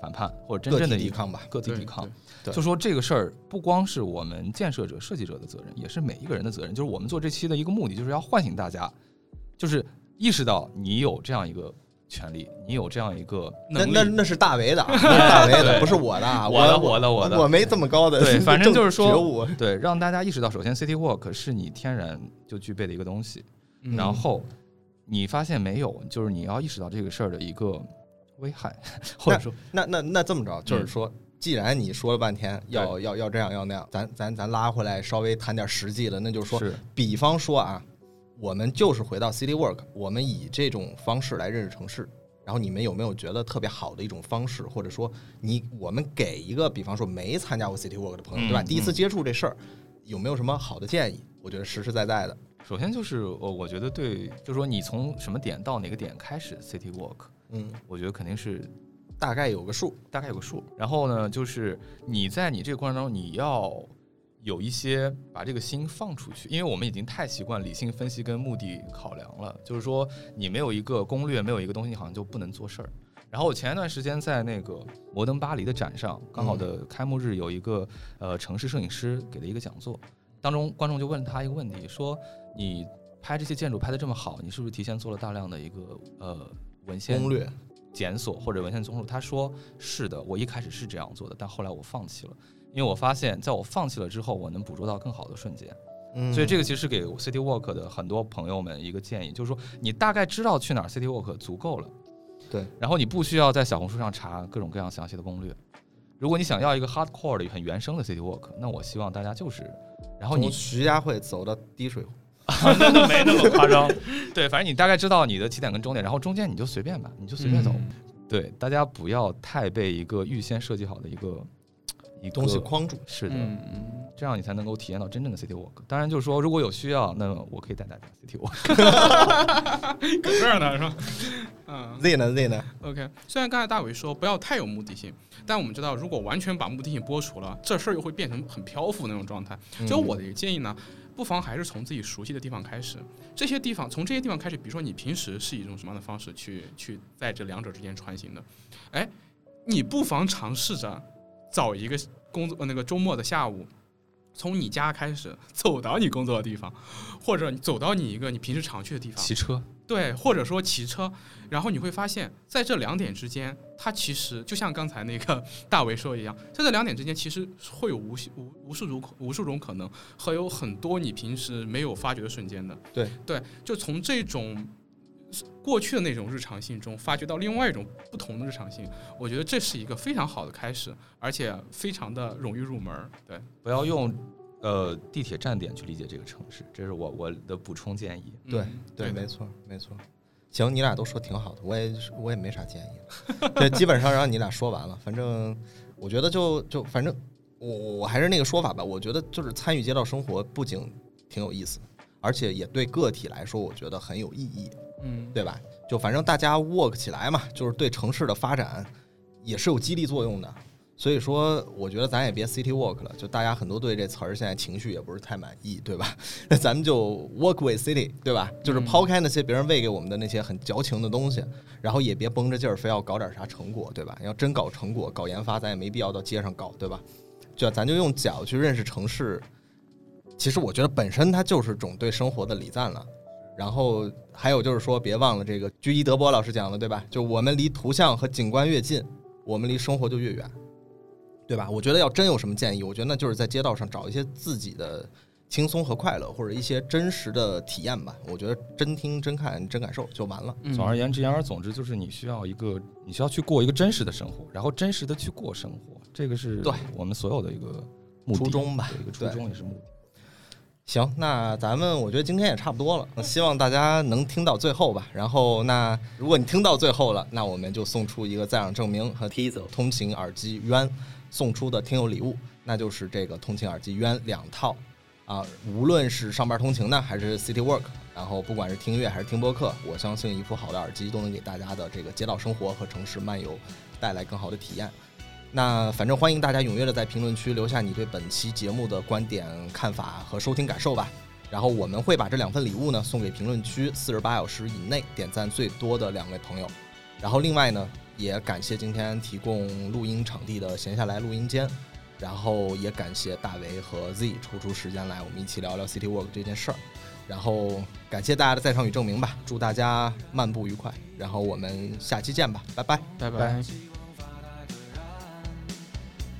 反叛，或者真正的
抵抗吧，
个体抵抗。就说这个事儿不光是我们建设者、设计者的责任，也是每一个人的责任。就是我们做这期的一个目的，就是要唤醒大家，就是意识到你有这样一个权利，你有这样一个
那那 <laughs> 那是大为的，大为的，不是我的，
我的我的我的，
我没这么高的。
对，反正就是说，对，让大家意识到，首先，City Walk 是你天然就具备的一个东西。然后你发现没有，就是你要意识到这个事儿的一个危害，<laughs> 或者说，
那那那这么着，就是说。既然你说了半天要要要这样要那样，咱咱咱拉回来稍微谈点实际的，那就是说，比方说啊，我们就是回到 City Work，我们以这种方式来认识城市。然后你们有没有觉得特别好的一种方式，或者说你我们给一个比方说没参加过 City Work 的朋友，对吧？第一次接触这事儿，有没有什么好的建议？我觉得实实在在的
首先就是我我觉得对，就是说你从什么点到哪个点开始 City Walk，
嗯，
我觉得肯定是
大概有个数。
大概有个数。然后呢，就是你在你这个过程当中，你要有一些把这个心放出去，因为我们已经太习惯理性分析跟目的考量了。就是说，你没有一个攻略，没有一个东西，好像就不能做事儿。然后我前一段时间在那个摩登巴黎的展上，刚好的开幕日有一个呃城市摄影师给了一个讲座，当中观众就问他一个问题，说你拍这些建筑拍得这么好，你是不是提前做了大量的一个呃文献
攻略，
检索或者文献综述？他说是的，我一开始是这样做的，但后来我放弃了，因为我发现在我放弃了之后，我能捕捉到更好的瞬间。
嗯，
所以这个其实给 City Walk 的很多朋友们一个建议，就是说你大概知道去哪儿 City Walk 足够了。
对，
然后你不需要在小红书上查各种各样详细的攻略。如果你想要一个 hardcore 的很原生的 City Walk，那我希望大家就是，然后你
从徐家汇走到滴水湖，
那 <laughs> 没那么夸张。<laughs> 对，反正你大概知道你的起点跟终点，然后中间你就随便吧，你就随便走。
嗯
对，大家不要太被一个预先设计好的一个一个
东西框住。
是的，这样你才能够体验到真正的 City Walk。当然，就是说如果有需要，那我可以带大家 City Walk。<laughs>
搁这儿呢是吧？嗯
Z 呢 Z 呢
？，OK。虽然刚才大伟说不要太有目的性，但我们知道，如果完全把目的性剥除了，这事儿又会变成很漂浮那种状态。就我的一个建议呢，不妨还是从自己熟悉的地方开始。这些地方从这些地方开始，比如说你平时是以一种什么样的方式去去在这两者之间穿行的？哎，你不妨尝试着找一个工作那个周末的下午。从你家开始走到你工作的地方，或者走到你一个你平时常去的地方，
骑车，
对，或者说骑车，然后你会发现在这两点之间，它其实就像刚才那个 <laughs> 大为说一样，在这两点之间，其实会有无数无无数种可无数种可能，和有很多你平时没有发觉的瞬间的。
对
对，就从这种过去的那种日常性中，发掘到另外一种不同的日常性，我觉得这是一个非常好的开始，而且非常的容易入门。对，
不要用呃地铁站点去理解这个城市，这是我我的补充建议。
对
嗯
对，
的
没错没错。行，你俩都说挺好的，我也我也没啥建议了。<laughs> 对，基本上让你俩说完了。反正我觉得就就反正我我还是那个说法吧。我觉得就是参与街道生活不仅挺有意思，而且也对个体来说，我觉得很有意义，
嗯，
对吧？就反正大家 work 起来嘛，就是对城市的发展也是有激励作用的。所以说，我觉得咱也别 city walk 了，就大家很多对这词儿现在情绪也不是太满意，对吧？那咱们就 walk with city，对吧？就是抛开那些别人喂给我们的那些很矫情的东西，然后也别绷着劲儿非要搞点啥成果，对吧？要真搞成果、搞研发，咱也没必要到街上搞，对吧？就咱就用脚去认识城市。其实我觉得本身它就是种对生活的礼赞了。然后还有就是说，别忘了这个居伊德波老师讲的，对吧？就我们离图像和景观越近，我们离生活就越远，对吧？我觉得要真有什么建议，我觉得那就是在街道上找一些自己的轻松和快乐，或者一些真实的体验吧。我觉得真听、真看、真感受就完了。
嗯
总而言之，言而总之，就是你需要一个，你需要去过一个真实的生活，然后真实的去过生活，这个是
对
我们所有的一个目的
初衷吧
一个初衷也是目的。
行，那咱们我觉得今天也差不多了，那希望大家能听到最后吧。然后，那如果你听到最后了，那我们就送出一个在场证明和 Tizo 通勤耳机冤送出的听友礼物，那就是这个通勤耳机冤两套啊。无论是上班通勤呢，还是 City Work，然后不管是听音乐还是听播客，我相信一副好的耳机都能给大家的这个街道生活和城市漫游带来更好的体验。那反正欢迎大家踊跃的在评论区留下你对本期节目的观点、看法和收听感受吧。然后我们会把这两份礼物呢送给评论区四十八小时以内点赞最多的两位朋友。然后另外呢，也感谢今天提供录音场地的闲下来录音间，然后也感谢大为和 Z 抽出时间来，我们一起聊聊 City Walk 这件事儿。然后感谢大家的在场与证明吧，祝大家漫步愉快。然后我们下期见吧，拜拜。
拜拜。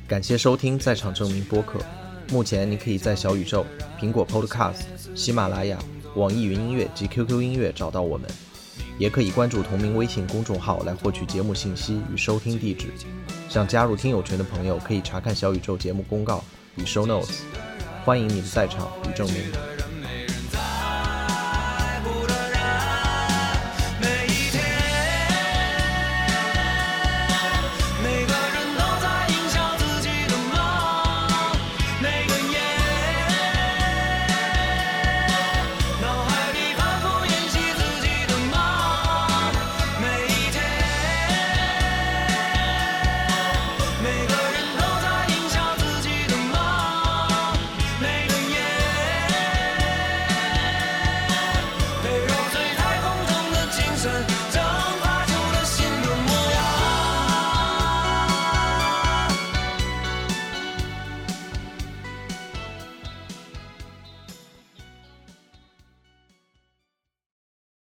感谢收听《在场证明》播客。目前你可以在小宇宙、苹果 Podcast、喜马拉雅、网易云音乐及 QQ 音乐找到我们，也可以关注同名微信公众号来获取节目信息与收听地址。想加入听友群的朋友可以查看小宇宙节目公告与 Show Notes。欢迎你的在场与证明。